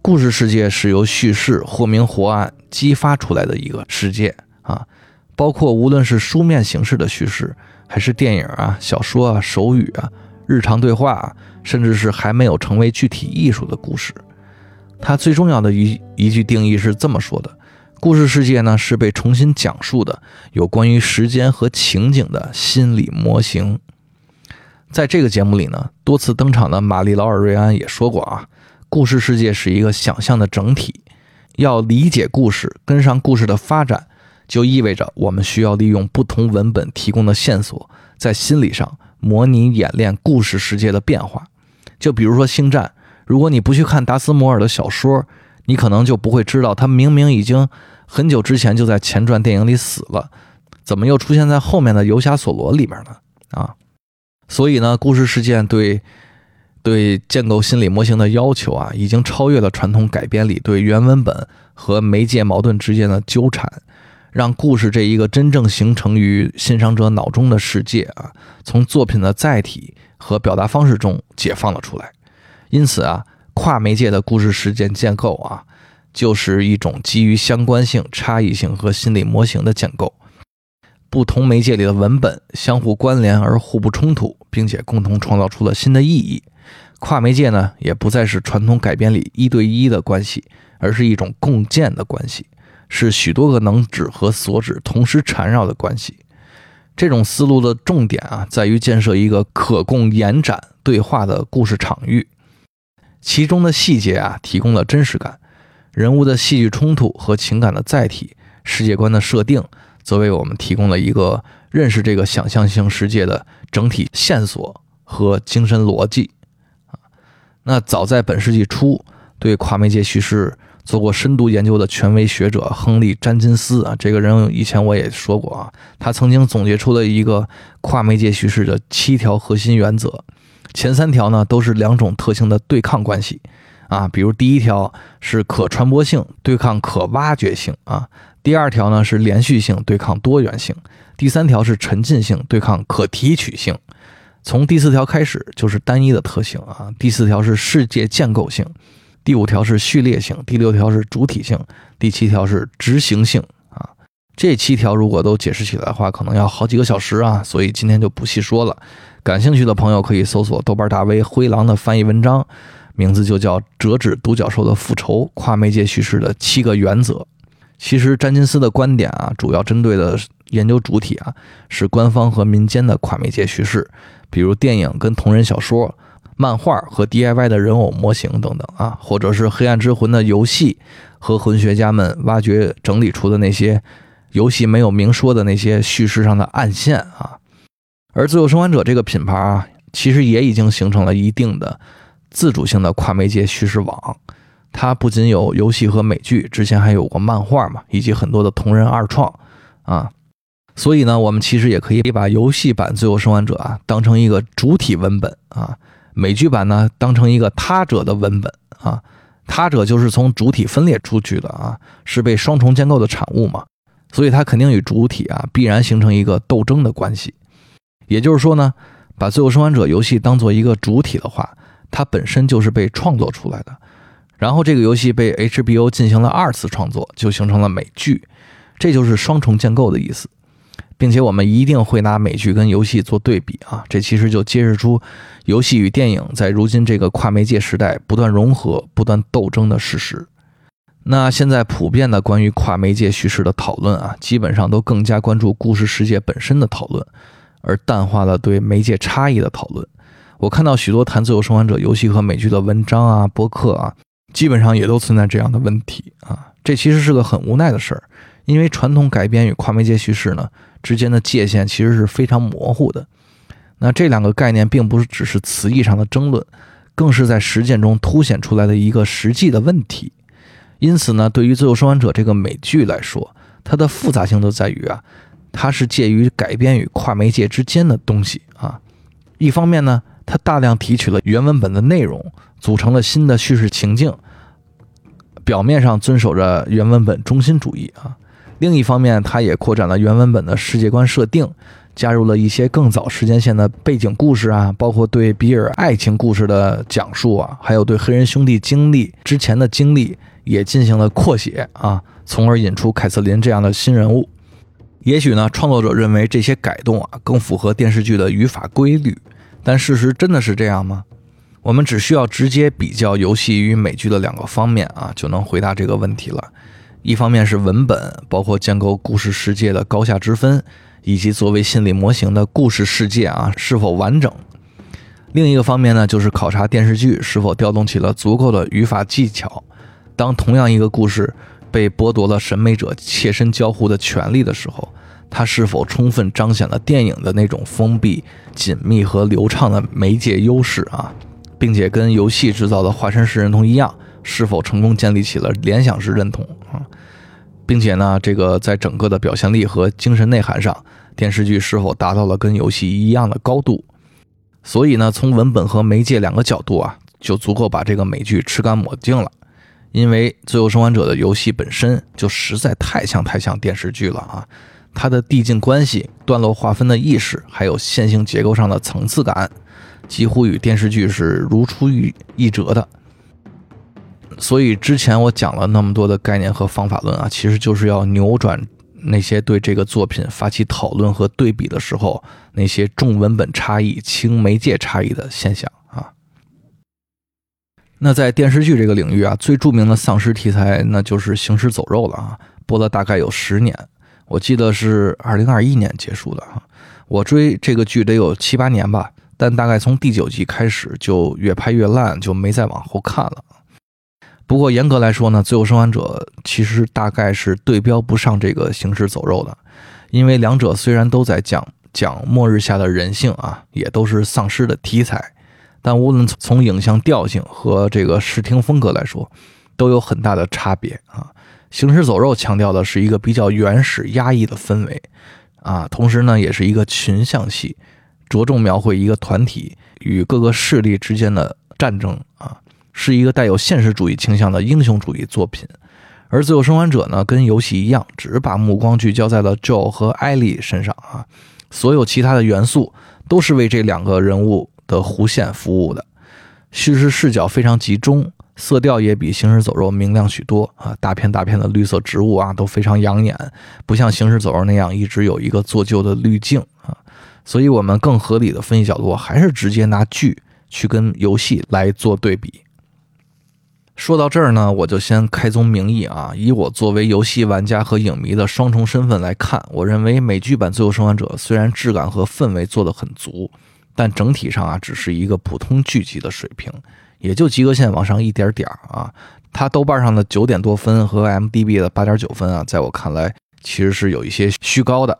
A: 故事世界是由叙事或明或暗激发出来的一个世界啊，包括无论是书面形式的叙事，还是电影啊、小说啊、手语啊、日常对话啊，甚至是还没有成为具体艺术的故事。它最重要的一一句定义是这么说的：故事世界呢是被重新讲述的有关于时间和情景的心理模型。在这个节目里呢，多次登场的玛丽劳尔瑞安也说过啊。故事世界是一个想象的整体，要理解故事，跟上故事的发展，就意味着我们需要利用不同文本提供的线索，在心理上模拟演练故事世界的变化。就比如说《星战》，如果你不去看达斯摩尔的小说，你可能就不会知道他明明已经很久之前就在前传电影里死了，怎么又出现在后面的游侠索罗里面呢？啊，所以呢，故事事件对。对建构心理模型的要求啊，已经超越了传统改编里对原文本和媒介矛盾之间的纠缠，让故事这一个真正形成于欣赏者脑中的世界啊，从作品的载体和表达方式中解放了出来。因此啊，跨媒介的故事事件建构啊，就是一种基于相关性、差异性和心理模型的建构。不同媒介里的文本相互关联而互不冲突，并且共同创造出了新的意义。跨媒介呢，也不再是传统改编里一对一的关系，而是一种共建的关系，是许多个能指和所指同时缠绕的关系。这种思路的重点啊，在于建设一个可供延展对话的故事场域，其中的细节啊，提供了真实感，人物的戏剧冲突和情感的载体，世界观的设定，则为我们提供了一个认识这个想象性世界的整体线索和精神逻辑。那早在本世纪初，对跨媒介叙事做过深度研究的权威学者亨利·詹金斯啊，这个人以前我也说过啊，他曾经总结出了一个跨媒介叙事的七条核心原则，前三条呢都是两种特性的对抗关系。啊，比如第一条是可传播性对抗可挖掘性啊，第二条呢是连续性对抗多元性，第三条是沉浸性对抗可提取性。从第四条开始就是单一的特性啊，第四条是世界建构性，第五条是序列性，第六条是主体性，第七条是执行性啊。这七条如果都解释起来的话，可能要好几个小时啊，所以今天就不细说了。感兴趣的朋友可以搜索豆瓣大 V 灰狼的翻译文章，名字就叫《折纸独角兽的复仇：跨媒介叙事的七个原则》。其实詹金斯的观点啊，主要针对的研究主体啊是官方和民间的跨媒介叙事。比如电影跟同人小说、漫画和 DIY 的人偶模型等等啊，或者是《黑暗之魂》的游戏和魂学家们挖掘整理出的那些游戏没有明说的那些叙事上的暗线啊。而《自由生还者》这个品牌啊，其实也已经形成了一定的自主性的跨媒介叙事网。它不仅有游戏和美剧，之前还有过漫画嘛，以及很多的同人二创啊。所以呢，我们其实也可以把游戏版《最后生还者》啊当成一个主体文本啊，美剧版呢当成一个他者的文本啊，他者就是从主体分裂出去的啊，是被双重建构的产物嘛，所以它肯定与主体啊必然形成一个斗争的关系。也就是说呢，把《最后生还者》游戏当做一个主体的话，它本身就是被创作出来的，然后这个游戏被 HBO 进行了二次创作，就形成了美剧，这就是双重建构的意思。并且我们一定会拿美剧跟游戏做对比啊，这其实就揭示出游戏与电影在如今这个跨媒介时代不断融合、不断斗争的事实。那现在普遍的关于跨媒介叙事的讨论啊，基本上都更加关注故事世界本身的讨论，而淡化了对媒介差异的讨论。我看到许多谈自由生还者游戏和美剧的文章啊、博客啊，基本上也都存在这样的问题啊。这其实是个很无奈的事儿，因为传统改编与跨媒介叙事呢。之间的界限其实是非常模糊的。那这两个概念并不是只是词义上的争论，更是在实践中凸显出来的一个实际的问题。因此呢，对于《自由生还者》这个美剧来说，它的复杂性就在于啊，它是介于改编与跨媒介之间的东西啊。一方面呢，他大量提取了原文本的内容，组成了新的叙事情境，表面上遵守着原文本中心主义啊。另一方面，他也扩展了原文本的世界观设定，加入了一些更早时间线的背景故事啊，包括对比尔爱情故事的讲述啊，还有对黑人兄弟经历之前的经历也进行了扩写啊，从而引出凯瑟琳这样的新人物。也许呢，创作者认为这些改动啊更符合电视剧的语法规律，但事实真的是这样吗？我们只需要直接比较游戏与美剧的两个方面啊，就能回答这个问题了。一方面是文本，包括建构故事世界的高下之分，以及作为心理模型的故事世界啊是否完整；另一个方面呢，就是考察电视剧是否调动起了足够的语法技巧。当同样一个故事被剥夺了审美者切身交互的权利的时候，它是否充分彰显了电影的那种封闭、紧密和流畅的媒介优势啊，并且跟游戏制造的化身式认同一样。是否成功建立起了联想式认同啊，并且呢，这个在整个的表现力和精神内涵上，电视剧是否达到了跟游戏一样的高度？所以呢，从文本和媒介两个角度啊，就足够把这个美剧吃干抹净了。因为《自由生还者》的游戏本身就实在太像太像电视剧了啊，它的递进关系、段落划分的意识，还有线性结构上的层次感，几乎与电视剧是如出一辙的。所以之前我讲了那么多的概念和方法论啊，其实就是要扭转那些对这个作品发起讨论和对比的时候那些重文本差异轻媒介差异的现象啊。那在电视剧这个领域啊，最著名的丧尸题材那就是《行尸走肉》了啊，播了大概有十年，我记得是二零二一年结束的啊。我追这个剧得有七八年吧，但大概从第九集开始就越拍越烂，就没再往后看了。不过严格来说呢，《最后生还者》其实大概是对标不上这个《行尸走肉》的，因为两者虽然都在讲讲末日下的人性啊，也都是丧尸的题材，但无论从影像调性和这个视听风格来说，都有很大的差别啊。《行尸走肉》强调的是一个比较原始压抑的氛围啊，同时呢，也是一个群像戏，着重描绘一个团体与各个势力之间的战争啊。是一个带有现实主义倾向的英雄主义作品，而《自由生还者》呢，跟游戏一样，只把目光聚焦在了 Joe 和艾莉身上啊，所有其他的元素都是为这两个人物的弧线服务的。叙事视角非常集中，色调也比《行尸走肉》明亮许多啊，大片大片的绿色植物啊都非常养眼，不像《行尸走肉》那样一直有一个做旧的滤镜啊。所以，我们更合理的分析角度还是直接拿剧去跟游戏来做对比。说到这儿呢，我就先开宗明义啊，以我作为游戏玩家和影迷的双重身份来看，我认为美剧版《自由生还者》虽然质感和氛围做得很足，但整体上啊，只是一个普通剧集的水平，也就及格线往上一点点儿啊。它豆瓣上的九点多分和 M D B 的八点九分啊，在我看来其实是有一些虚高的。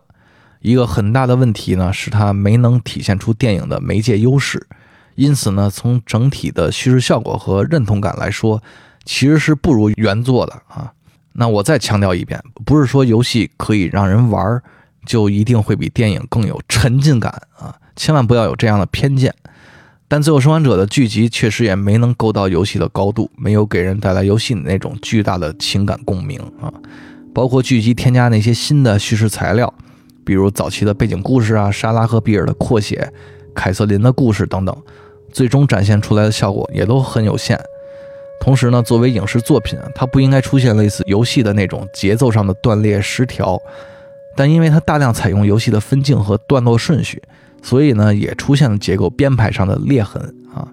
A: 一个很大的问题呢，是它没能体现出电影的媒介优势。因此呢，从整体的叙事效果和认同感来说，其实是不如原作的啊。那我再强调一遍，不是说游戏可以让人玩，就一定会比电影更有沉浸感啊，千万不要有这样的偏见。但《最后生还者》的剧集确实也没能够到游戏的高度，没有给人带来游戏的那种巨大的情感共鸣啊。包括剧集添加那些新的叙事材料，比如早期的背景故事啊，莎拉和比尔的扩写，凯瑟琳的故事等等。最终展现出来的效果也都很有限。同时呢，作为影视作品，它不应该出现类似游戏的那种节奏上的断裂失调。但因为它大量采用游戏的分镜和段落顺序，所以呢，也出现了结构编排上的裂痕啊。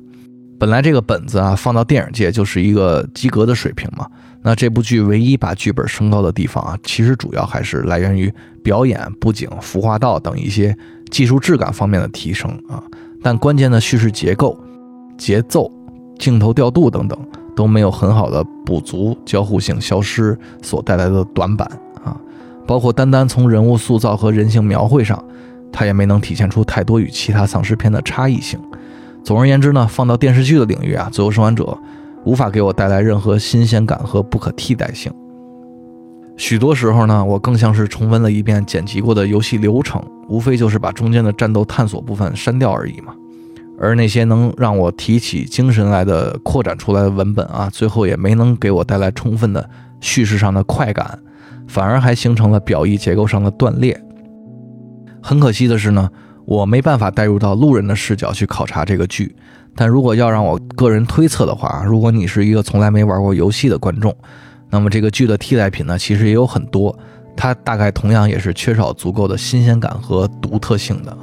A: 本来这个本子啊，放到电影界就是一个及格的水平嘛。那这部剧唯一把剧本升高的地方啊，其实主要还是来源于表演、布景、服化道等一些技术质感方面的提升啊。但关键的叙事结构、节奏、镜头调度等等都没有很好的补足交互性消失所带来的短板啊！包括单单从人物塑造和人性描绘上，它也没能体现出太多与其他丧尸片的差异性。总而言之呢，放到电视剧的领域啊，《最后生还者》无法给我带来任何新鲜感和不可替代性。许多时候呢，我更像是重温了一遍剪辑过的游戏流程，无非就是把中间的战斗探索部分删掉而已嘛。而那些能让我提起精神来的扩展出来的文本啊，最后也没能给我带来充分的叙事上的快感，反而还形成了表意结构上的断裂。很可惜的是呢，我没办法带入到路人的视角去考察这个剧。但如果要让我个人推测的话，如果你是一个从来没玩过游戏的观众，那么这个剧的替代品呢，其实也有很多，它大概同样也是缺少足够的新鲜感和独特性的。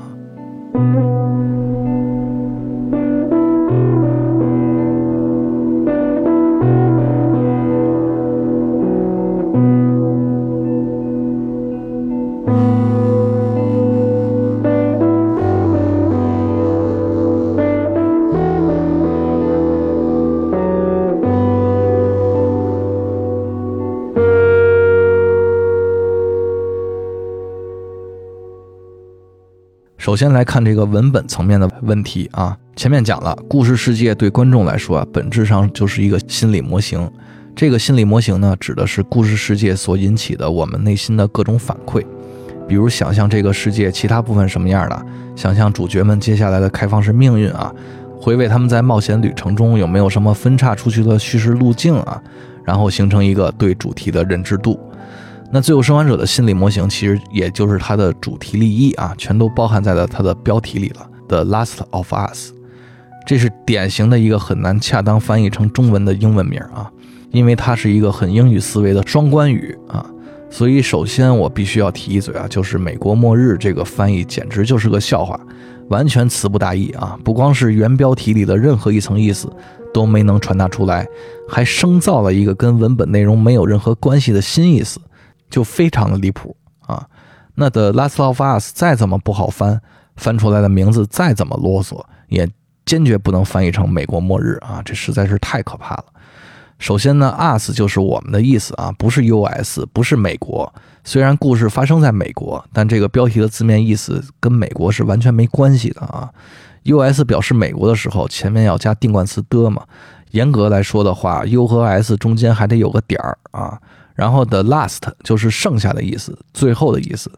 A: 首先来看这个文本层面的问题啊，前面讲了，故事世界对观众来说啊，本质上就是一个心理模型。这个心理模型呢，指的是故事世界所引起的我们内心的各种反馈，比如想象这个世界其他部分什么样的，想象主角们接下来的开放式命运啊，回味他们在冒险旅程中有没有什么分叉出去的叙事路径啊，然后形成一个对主题的认知度。那最后生还者的心理模型，其实也就是它的主题立意啊，全都包含在了它的标题里了。The Last of Us，这是典型的一个很难恰当翻译成中文的英文名啊，因为它是一个很英语思维的双关语啊。所以首先我必须要提一嘴啊，就是美国末日这个翻译简直就是个笑话，完全词不达意啊！不光是原标题里的任何一层意思都没能传达出来，还生造了一个跟文本内容没有任何关系的新意思。就非常的离谱啊！那的《Last of Us》再怎么不好翻，翻出来的名字再怎么啰嗦，也坚决不能翻译成“美国末日”啊！这实在是太可怕了。首先呢，“us” 就是我们的意思啊，不是 “U.S.”，不是美国。虽然故事发生在美国，但这个标题的字面意思跟美国是完全没关系的啊。“U.S.” 表示美国的时候，前面要加定冠词的嘛。严格来说的话，“U” 和 “S” 中间还得有个点儿啊。然后 the last 就是剩下的意思，最后的意思。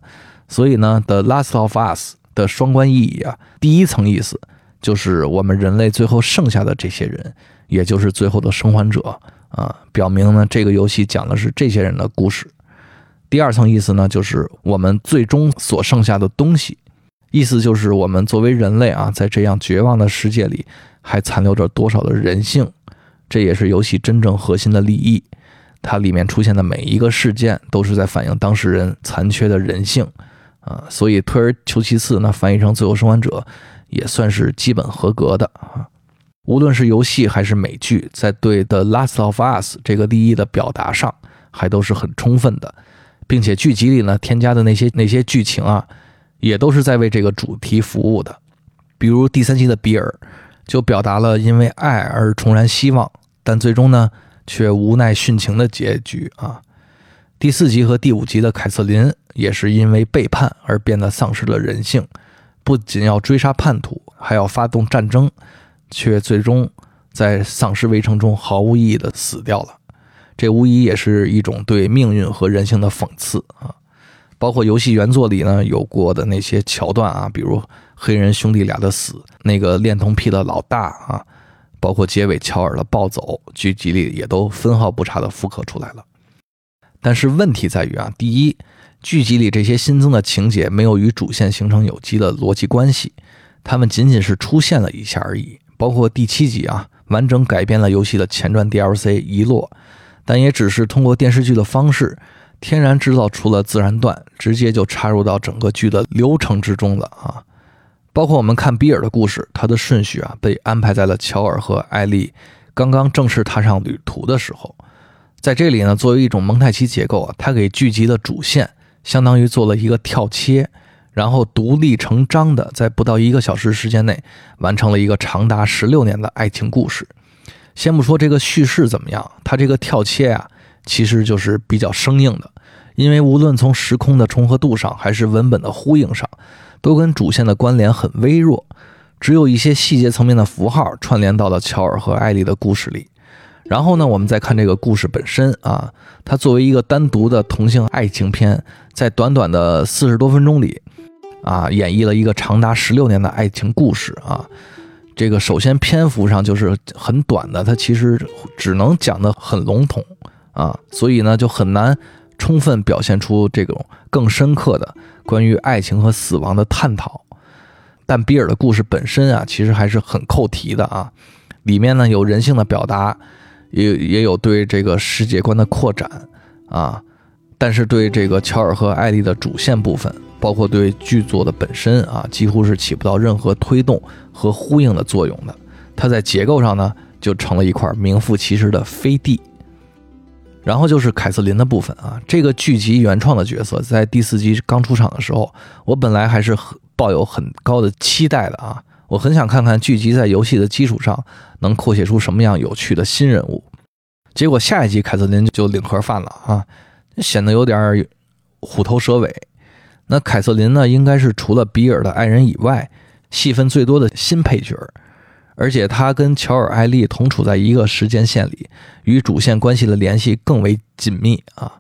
A: 所以呢，the last of us 的双关意义啊，第一层意思就是我们人类最后剩下的这些人，也就是最后的生还者啊，表明呢这个游戏讲的是这些人的故事。第二层意思呢，就是我们最终所剩下的东西，意思就是我们作为人类啊，在这样绝望的世界里，还残留着多少的人性，这也是游戏真正核心的利益。它里面出现的每一个事件都是在反映当事人残缺的人性，啊，所以退而求其次，那翻译成《最后生还者》也算是基本合格的啊。无论是游戏还是美剧，在对《The Last of Us》这个利益的表达上，还都是很充分的，并且剧集里呢添加的那些那些剧情啊，也都是在为这个主题服务的。比如第三集的比尔，就表达了因为爱而重燃希望，但最终呢。却无奈殉情的结局啊！第四集和第五集的凯瑟琳也是因为背叛而变得丧失了人性，不仅要追杀叛徒，还要发动战争，却最终在丧尸围城中毫无意义的死掉了。这无疑也是一种对命运和人性的讽刺啊！包括游戏原作里呢有过的那些桥段啊，比如黑人兄弟俩的死，那个恋童癖的老大啊。包括结尾乔尔的暴走，剧集里也都分毫不差的复刻出来了。但是问题在于啊，第一，剧集里这些新增的情节没有与主线形成有机的逻辑关系，他们仅仅是出现了一下而已。包括第七集啊，完整改编了游戏的前传 DLC 遗落，但也只是通过电视剧的方式，天然制造出了自然段，直接就插入到整个剧的流程之中了啊。包括我们看比尔的故事，他的顺序啊被安排在了乔尔和艾丽刚刚正式踏上旅途的时候。在这里呢，作为一种蒙太奇结构啊，它给剧集的主线相当于做了一个跳切，然后独立成章的在不到一个小时时间内完成了一个长达十六年的爱情故事。先不说这个叙事怎么样，它这个跳切啊，其实就是比较生硬的，因为无论从时空的重合度上，还是文本的呼应上。都跟主线的关联很微弱，只有一些细节层面的符号串联到了乔尔和艾丽的故事里。然后呢，我们再看这个故事本身啊，它作为一个单独的同性爱情片，在短短的四十多分钟里，啊，演绎了一个长达十六年的爱情故事啊。这个首先篇幅上就是很短的，它其实只能讲得很笼统啊，所以呢就很难充分表现出这种更深刻的关于爱情和死亡的探讨。但比尔的故事本身啊，其实还是很扣题的啊，里面呢有人性的表达。也也有对这个世界观的扩展啊，但是对这个乔尔和艾丽的主线部分，包括对剧作的本身啊，几乎是起不到任何推动和呼应的作用的。它在结构上呢，就成了一块名副其实的飞地。然后就是凯瑟琳的部分啊，这个剧集原创的角色，在第四集刚出场的时候，我本来还是抱有很高的期待的啊。我很想看看剧集在游戏的基础上能扩写出什么样有趣的新人物，结果下一集凯瑟琳就领盒饭了啊，显得有点虎头蛇尾。那凯瑟琳呢，应该是除了比尔的爱人以外，戏份最多的新配角，而且他跟乔尔、艾丽同处在一个时间线里，与主线关系的联系更为紧密啊。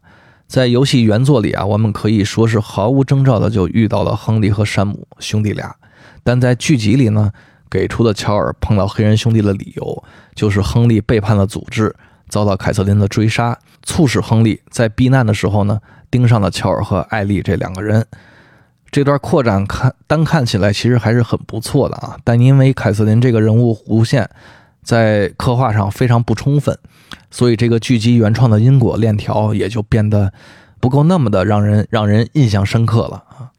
A: 在游戏原作里啊，我们可以说是毫无征兆的就遇到了亨利和山姆兄弟俩。但在剧集里呢，给出了乔尔碰到黑人兄弟的理由，就是亨利背叛了组织，遭到凯瑟琳的追杀，促使亨利在避难的时候呢，盯上了乔尔和艾丽这两个人。这段扩展看单看起来其实还是很不错的啊，但因为凯瑟琳这个人物弧线在刻画上非常不充分，所以这个剧集原创的因果链条也就变得不够那么的让人让人印象深刻了啊。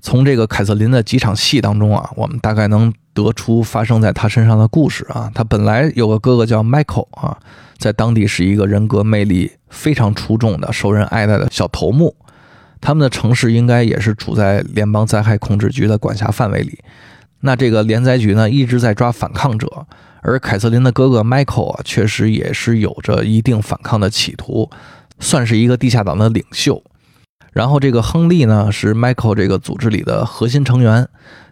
A: 从这个凯瑟琳的几场戏当中啊，我们大概能得出发生在她身上的故事啊。她本来有个哥哥叫 Michael 啊，在当地是一个人格魅力非常出众的、受人爱戴的小头目。他们的城市应该也是处在联邦灾害控制局的管辖范围里。那这个联灾局呢，一直在抓反抗者，而凯瑟琳的哥哥 Michael 啊，确实也是有着一定反抗的企图，算是一个地下党的领袖。然后这个亨利呢是 Michael 这个组织里的核心成员，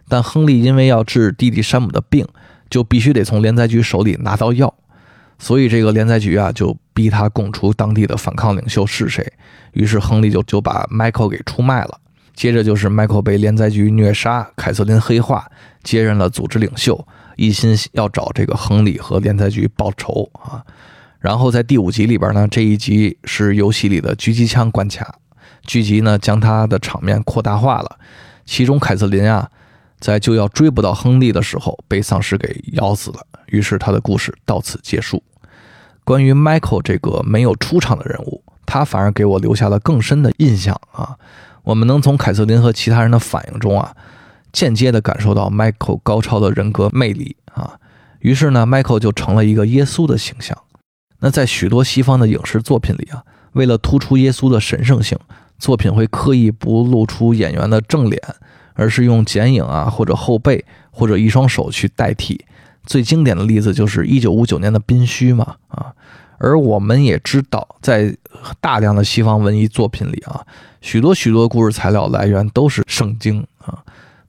A: 但亨利因为要治弟弟山姆的病，就必须得从连灾局手里拿到药，所以这个连载局啊就逼他供出当地的反抗领袖是谁。于是亨利就就把 Michael 给出卖了。接着就是 Michael 被连载局虐杀，凯瑟琳黑化，接任了组织领袖，一心要找这个亨利和连载局报仇啊。然后在第五集里边呢，这一集是游戏里的狙击枪关卡。剧集呢将他的场面扩大化了，其中凯瑟琳啊，在就要追捕到亨利的时候被丧尸给咬死了，于是他的故事到此结束。关于 Michael 这个没有出场的人物，他反而给我留下了更深的印象啊！我们能从凯瑟琳和其他人的反应中啊，间接的感受到 Michael 高超的人格魅力啊。于是呢，Michael 就成了一个耶稣的形象。那在许多西方的影视作品里啊，为了突出耶稣的神圣性。作品会刻意不露出演员的正脸，而是用剪影啊，或者后背，或者一双手去代替。最经典的例子就是一九五九年的《宾虚》嘛，啊。而我们也知道，在大量的西方文艺作品里啊，许多许多故事材料来源都是圣经啊。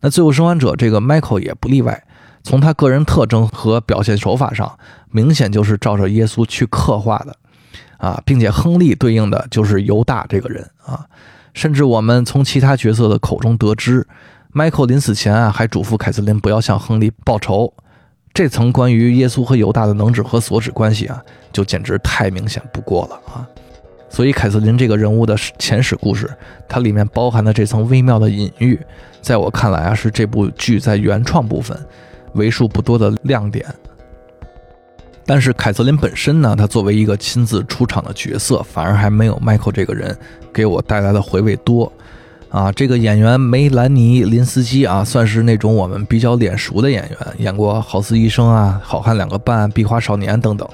A: 那《最后生还者》这个 Michael 也不例外，从他个人特征和表现手法上，明显就是照着耶稣去刻画的。啊，并且亨利对应的就是犹大这个人啊，甚至我们从其他角色的口中得知，迈克临死前啊还嘱咐凯瑟琳不要向亨利报仇。这层关于耶稣和犹大的能指和所指关系啊，就简直太明显不过了啊！所以凯瑟琳这个人物的前史故事，它里面包含的这层微妙的隐喻，在我看来啊，是这部剧在原创部分为数不多的亮点。但是凯瑟琳本身呢，她作为一个亲自出场的角色，反而还没有迈克这个人给我带来的回味多。啊，这个演员梅兰妮·林斯基啊，算是那种我们比较脸熟的演员，演过《好似医生》啊，《好汉两个半》《壁花少年》等等。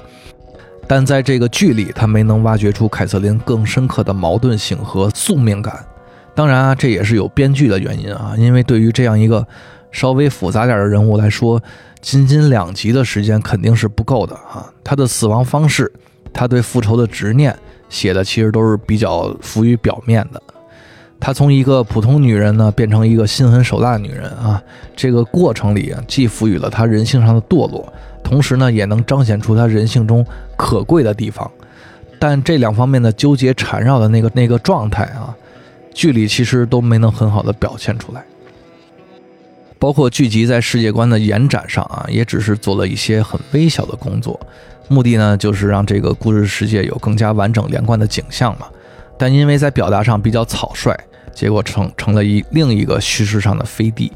A: 但在这个剧里，他没能挖掘出凯瑟琳更深刻的矛盾性和宿命感。当然啊，这也是有编剧的原因啊，因为对于这样一个稍微复杂点的人物来说。仅仅两集的时间肯定是不够的啊！他的死亡方式，他对复仇的执念写的其实都是比较浮于表面的。她从一个普通女人呢，变成一个心狠手辣的女人啊。这个过程里啊，既赋予了她人性上的堕落，同时呢，也能彰显出她人性中可贵的地方。但这两方面的纠结缠绕的那个那个状态啊，剧里其实都没能很好的表现出来。包括剧集在世界观的延展上啊，也只是做了一些很微小的工作，目的呢就是让这个故事世界有更加完整连贯的景象嘛。但因为在表达上比较草率，结果成成了一另一个叙事上的飞地。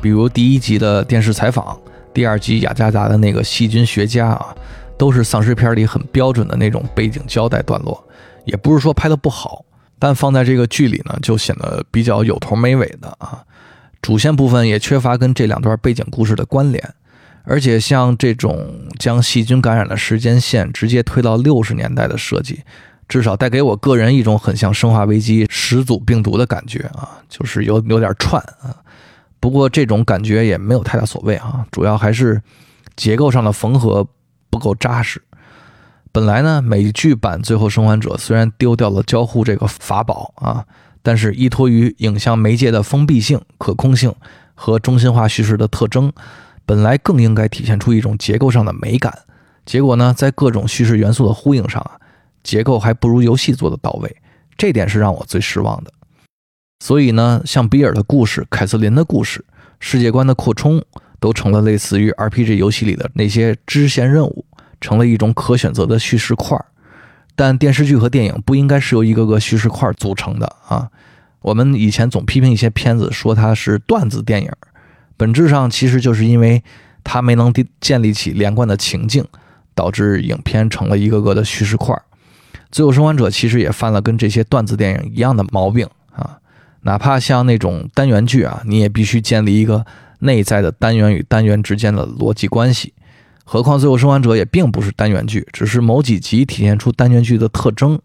A: 比如第一集的电视采访，第二集雅加达的那个细菌学家啊，都是丧尸片里很标准的那种背景交代段落，也不是说拍的不好，但放在这个剧里呢，就显得比较有头没尾的啊。主线部分也缺乏跟这两段背景故事的关联，而且像这种将细菌感染的时间线直接推到六十年代的设计，至少带给我个人一种很像《生化危机》始祖病毒的感觉啊，就是有有点串啊。不过这种感觉也没有太大所谓啊，主要还是结构上的缝合不够扎实。本来呢，美剧版《最后生还者》虽然丢掉了交互这个法宝啊。但是依托于影像媒介的封闭性、可控性和中心化叙事的特征，本来更应该体现出一种结构上的美感。结果呢，在各种叙事元素的呼应上啊，结构还不如游戏做的到位，这点是让我最失望的。所以呢，像比尔的故事、凯瑟琳的故事、世界观的扩充，都成了类似于 RPG 游戏里的那些支线任务，成了一种可选择的叙事块儿。但电视剧和电影不应该是由一个个叙事块组成的啊！我们以前总批评一些片子，说它是段子电影，本质上其实就是因为它没能建立起连贯的情境，导致影片成了一个个的叙事块。最后生还者其实也犯了跟这些段子电影一样的毛病啊！哪怕像那种单元剧啊，你也必须建立一个内在的单元与单元之间的逻辑关系。何况《最后生还者》也并不是单元剧，只是某几集体现出单元剧的特征。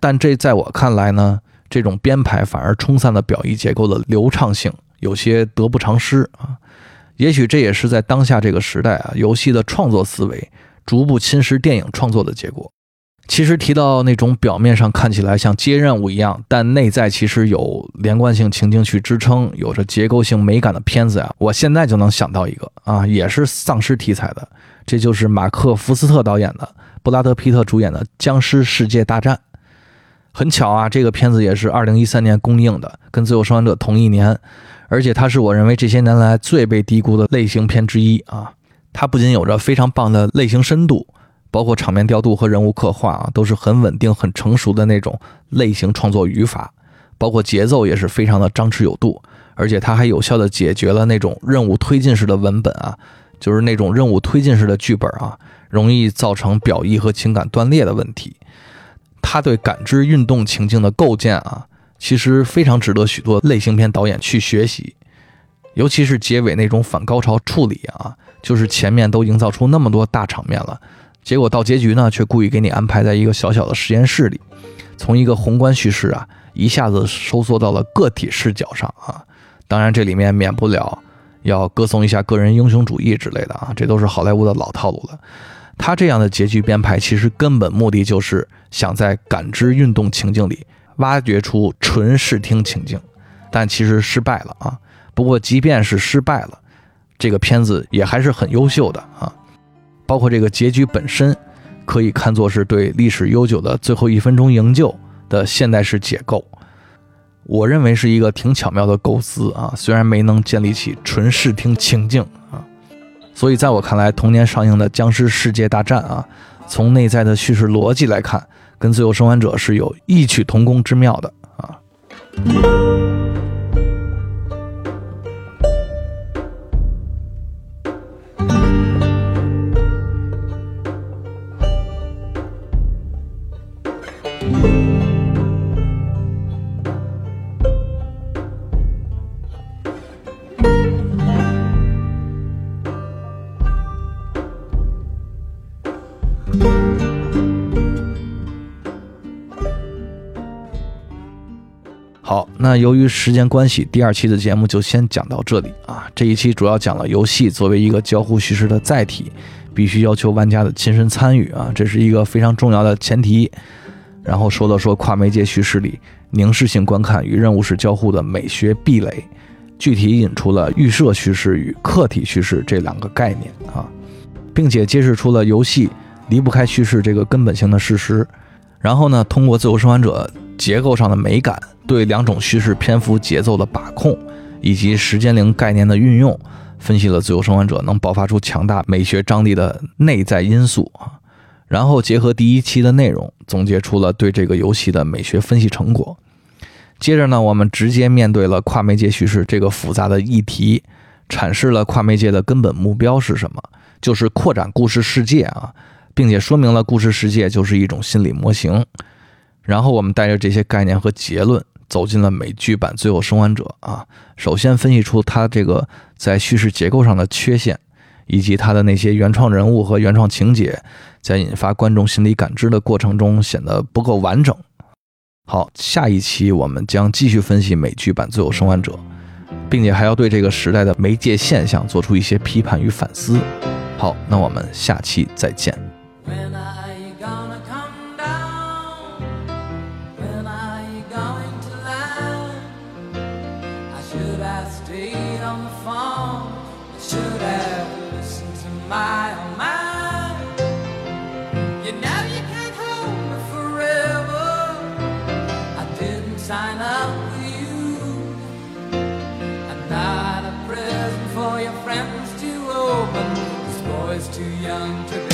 A: 但这在我看来呢，这种编排反而冲散了表意结构的流畅性，有些得不偿失啊。也许这也是在当下这个时代啊，游戏的创作思维逐步侵蚀电影创作的结果。其实提到那种表面上看起来像接任务一样，但内在其实有连贯性情境去支撑，有着结构性美感的片子呀，我现在就能想到一个啊，也是丧尸题材的。这就是马克·福斯特导演的、布拉德·皮特主演的《僵尸世界大战》。很巧啊，这个片子也是2013年公映的，跟《最后生还者》同一年。而且它是我认为这些年来最被低估的类型片之一啊！它不仅有着非常棒的类型深度，包括场面调度和人物刻画啊，都是很稳定、很成熟的那种类型创作语法，包括节奏也是非常的张弛有度。而且它还有效地解决了那种任务推进式的文本啊。就是那种任务推进式的剧本啊，容易造成表意和情感断裂的问题。他对感知运动情境的构建啊，其实非常值得许多类型片导演去学习。尤其是结尾那种反高潮处理啊，就是前面都营造出那么多大场面了，结果到结局呢，却故意给你安排在一个小小的实验室里，从一个宏观叙事啊，一下子收缩到了个体视角上啊。当然，这里面免不了。要歌颂一下个人英雄主义之类的啊，这都是好莱坞的老套路了。他这样的结局编排，其实根本目的就是想在感知运动情境里挖掘出纯视听情境，但其实失败了啊。不过即便是失败了，这个片子也还是很优秀的啊。包括这个结局本身，可以看作是对历史悠久的最后一分钟营救的现代式解构。我认为是一个挺巧妙的构思啊，虽然没能建立起纯视听情境啊，所以在我看来，同年上映的《僵尸世界大战》啊，从内在的叙事逻辑来看，跟《最后生还者》是有异曲同工之妙的啊。那由于时间关系，第二期的节目就先讲到这里啊。这一期主要讲了游戏作为一个交互叙事的载体，必须要求玩家的亲身参与啊，这是一个非常重要的前提。然后说了说跨媒介叙事里凝视性观看与任务式交互的美学壁垒，具体引出了预设叙事与客体叙事这两个概念啊，并且揭示出了游戏离不开叙事这个根本性的事实。然后呢，通过《自由生还者》结构上的美感，对两种叙事篇幅节奏的把控，以及时间零概念的运用，分析了《自由生还者》能爆发出强大美学张力的内在因素啊。然后结合第一期的内容，总结出了对这个游戏的美学分析成果。接着呢，我们直接面对了跨媒介叙事这个复杂的议题，阐释了跨媒介的根本目标是什么，就是扩展故事世界啊，并且说明了故事世界就是一种心理模型。然后我们带着这些概念和结论，走进了美剧版《最后生还者》啊，首先分析出它这个在叙事结构上的缺陷，以及它的那些原创人物和原创情节，在引发观众心理感知的过程中显得不够完整。好，下一期我们将继续分析美剧版《最后生还者》，并且还要对这个时代的媒介现象做出一些批判与反思。好，那我们下期再见。
C: Listened to oh my. You know you can't hold me forever. I didn't sign up with you. I'm not a present for your friends to open. This boy's too young to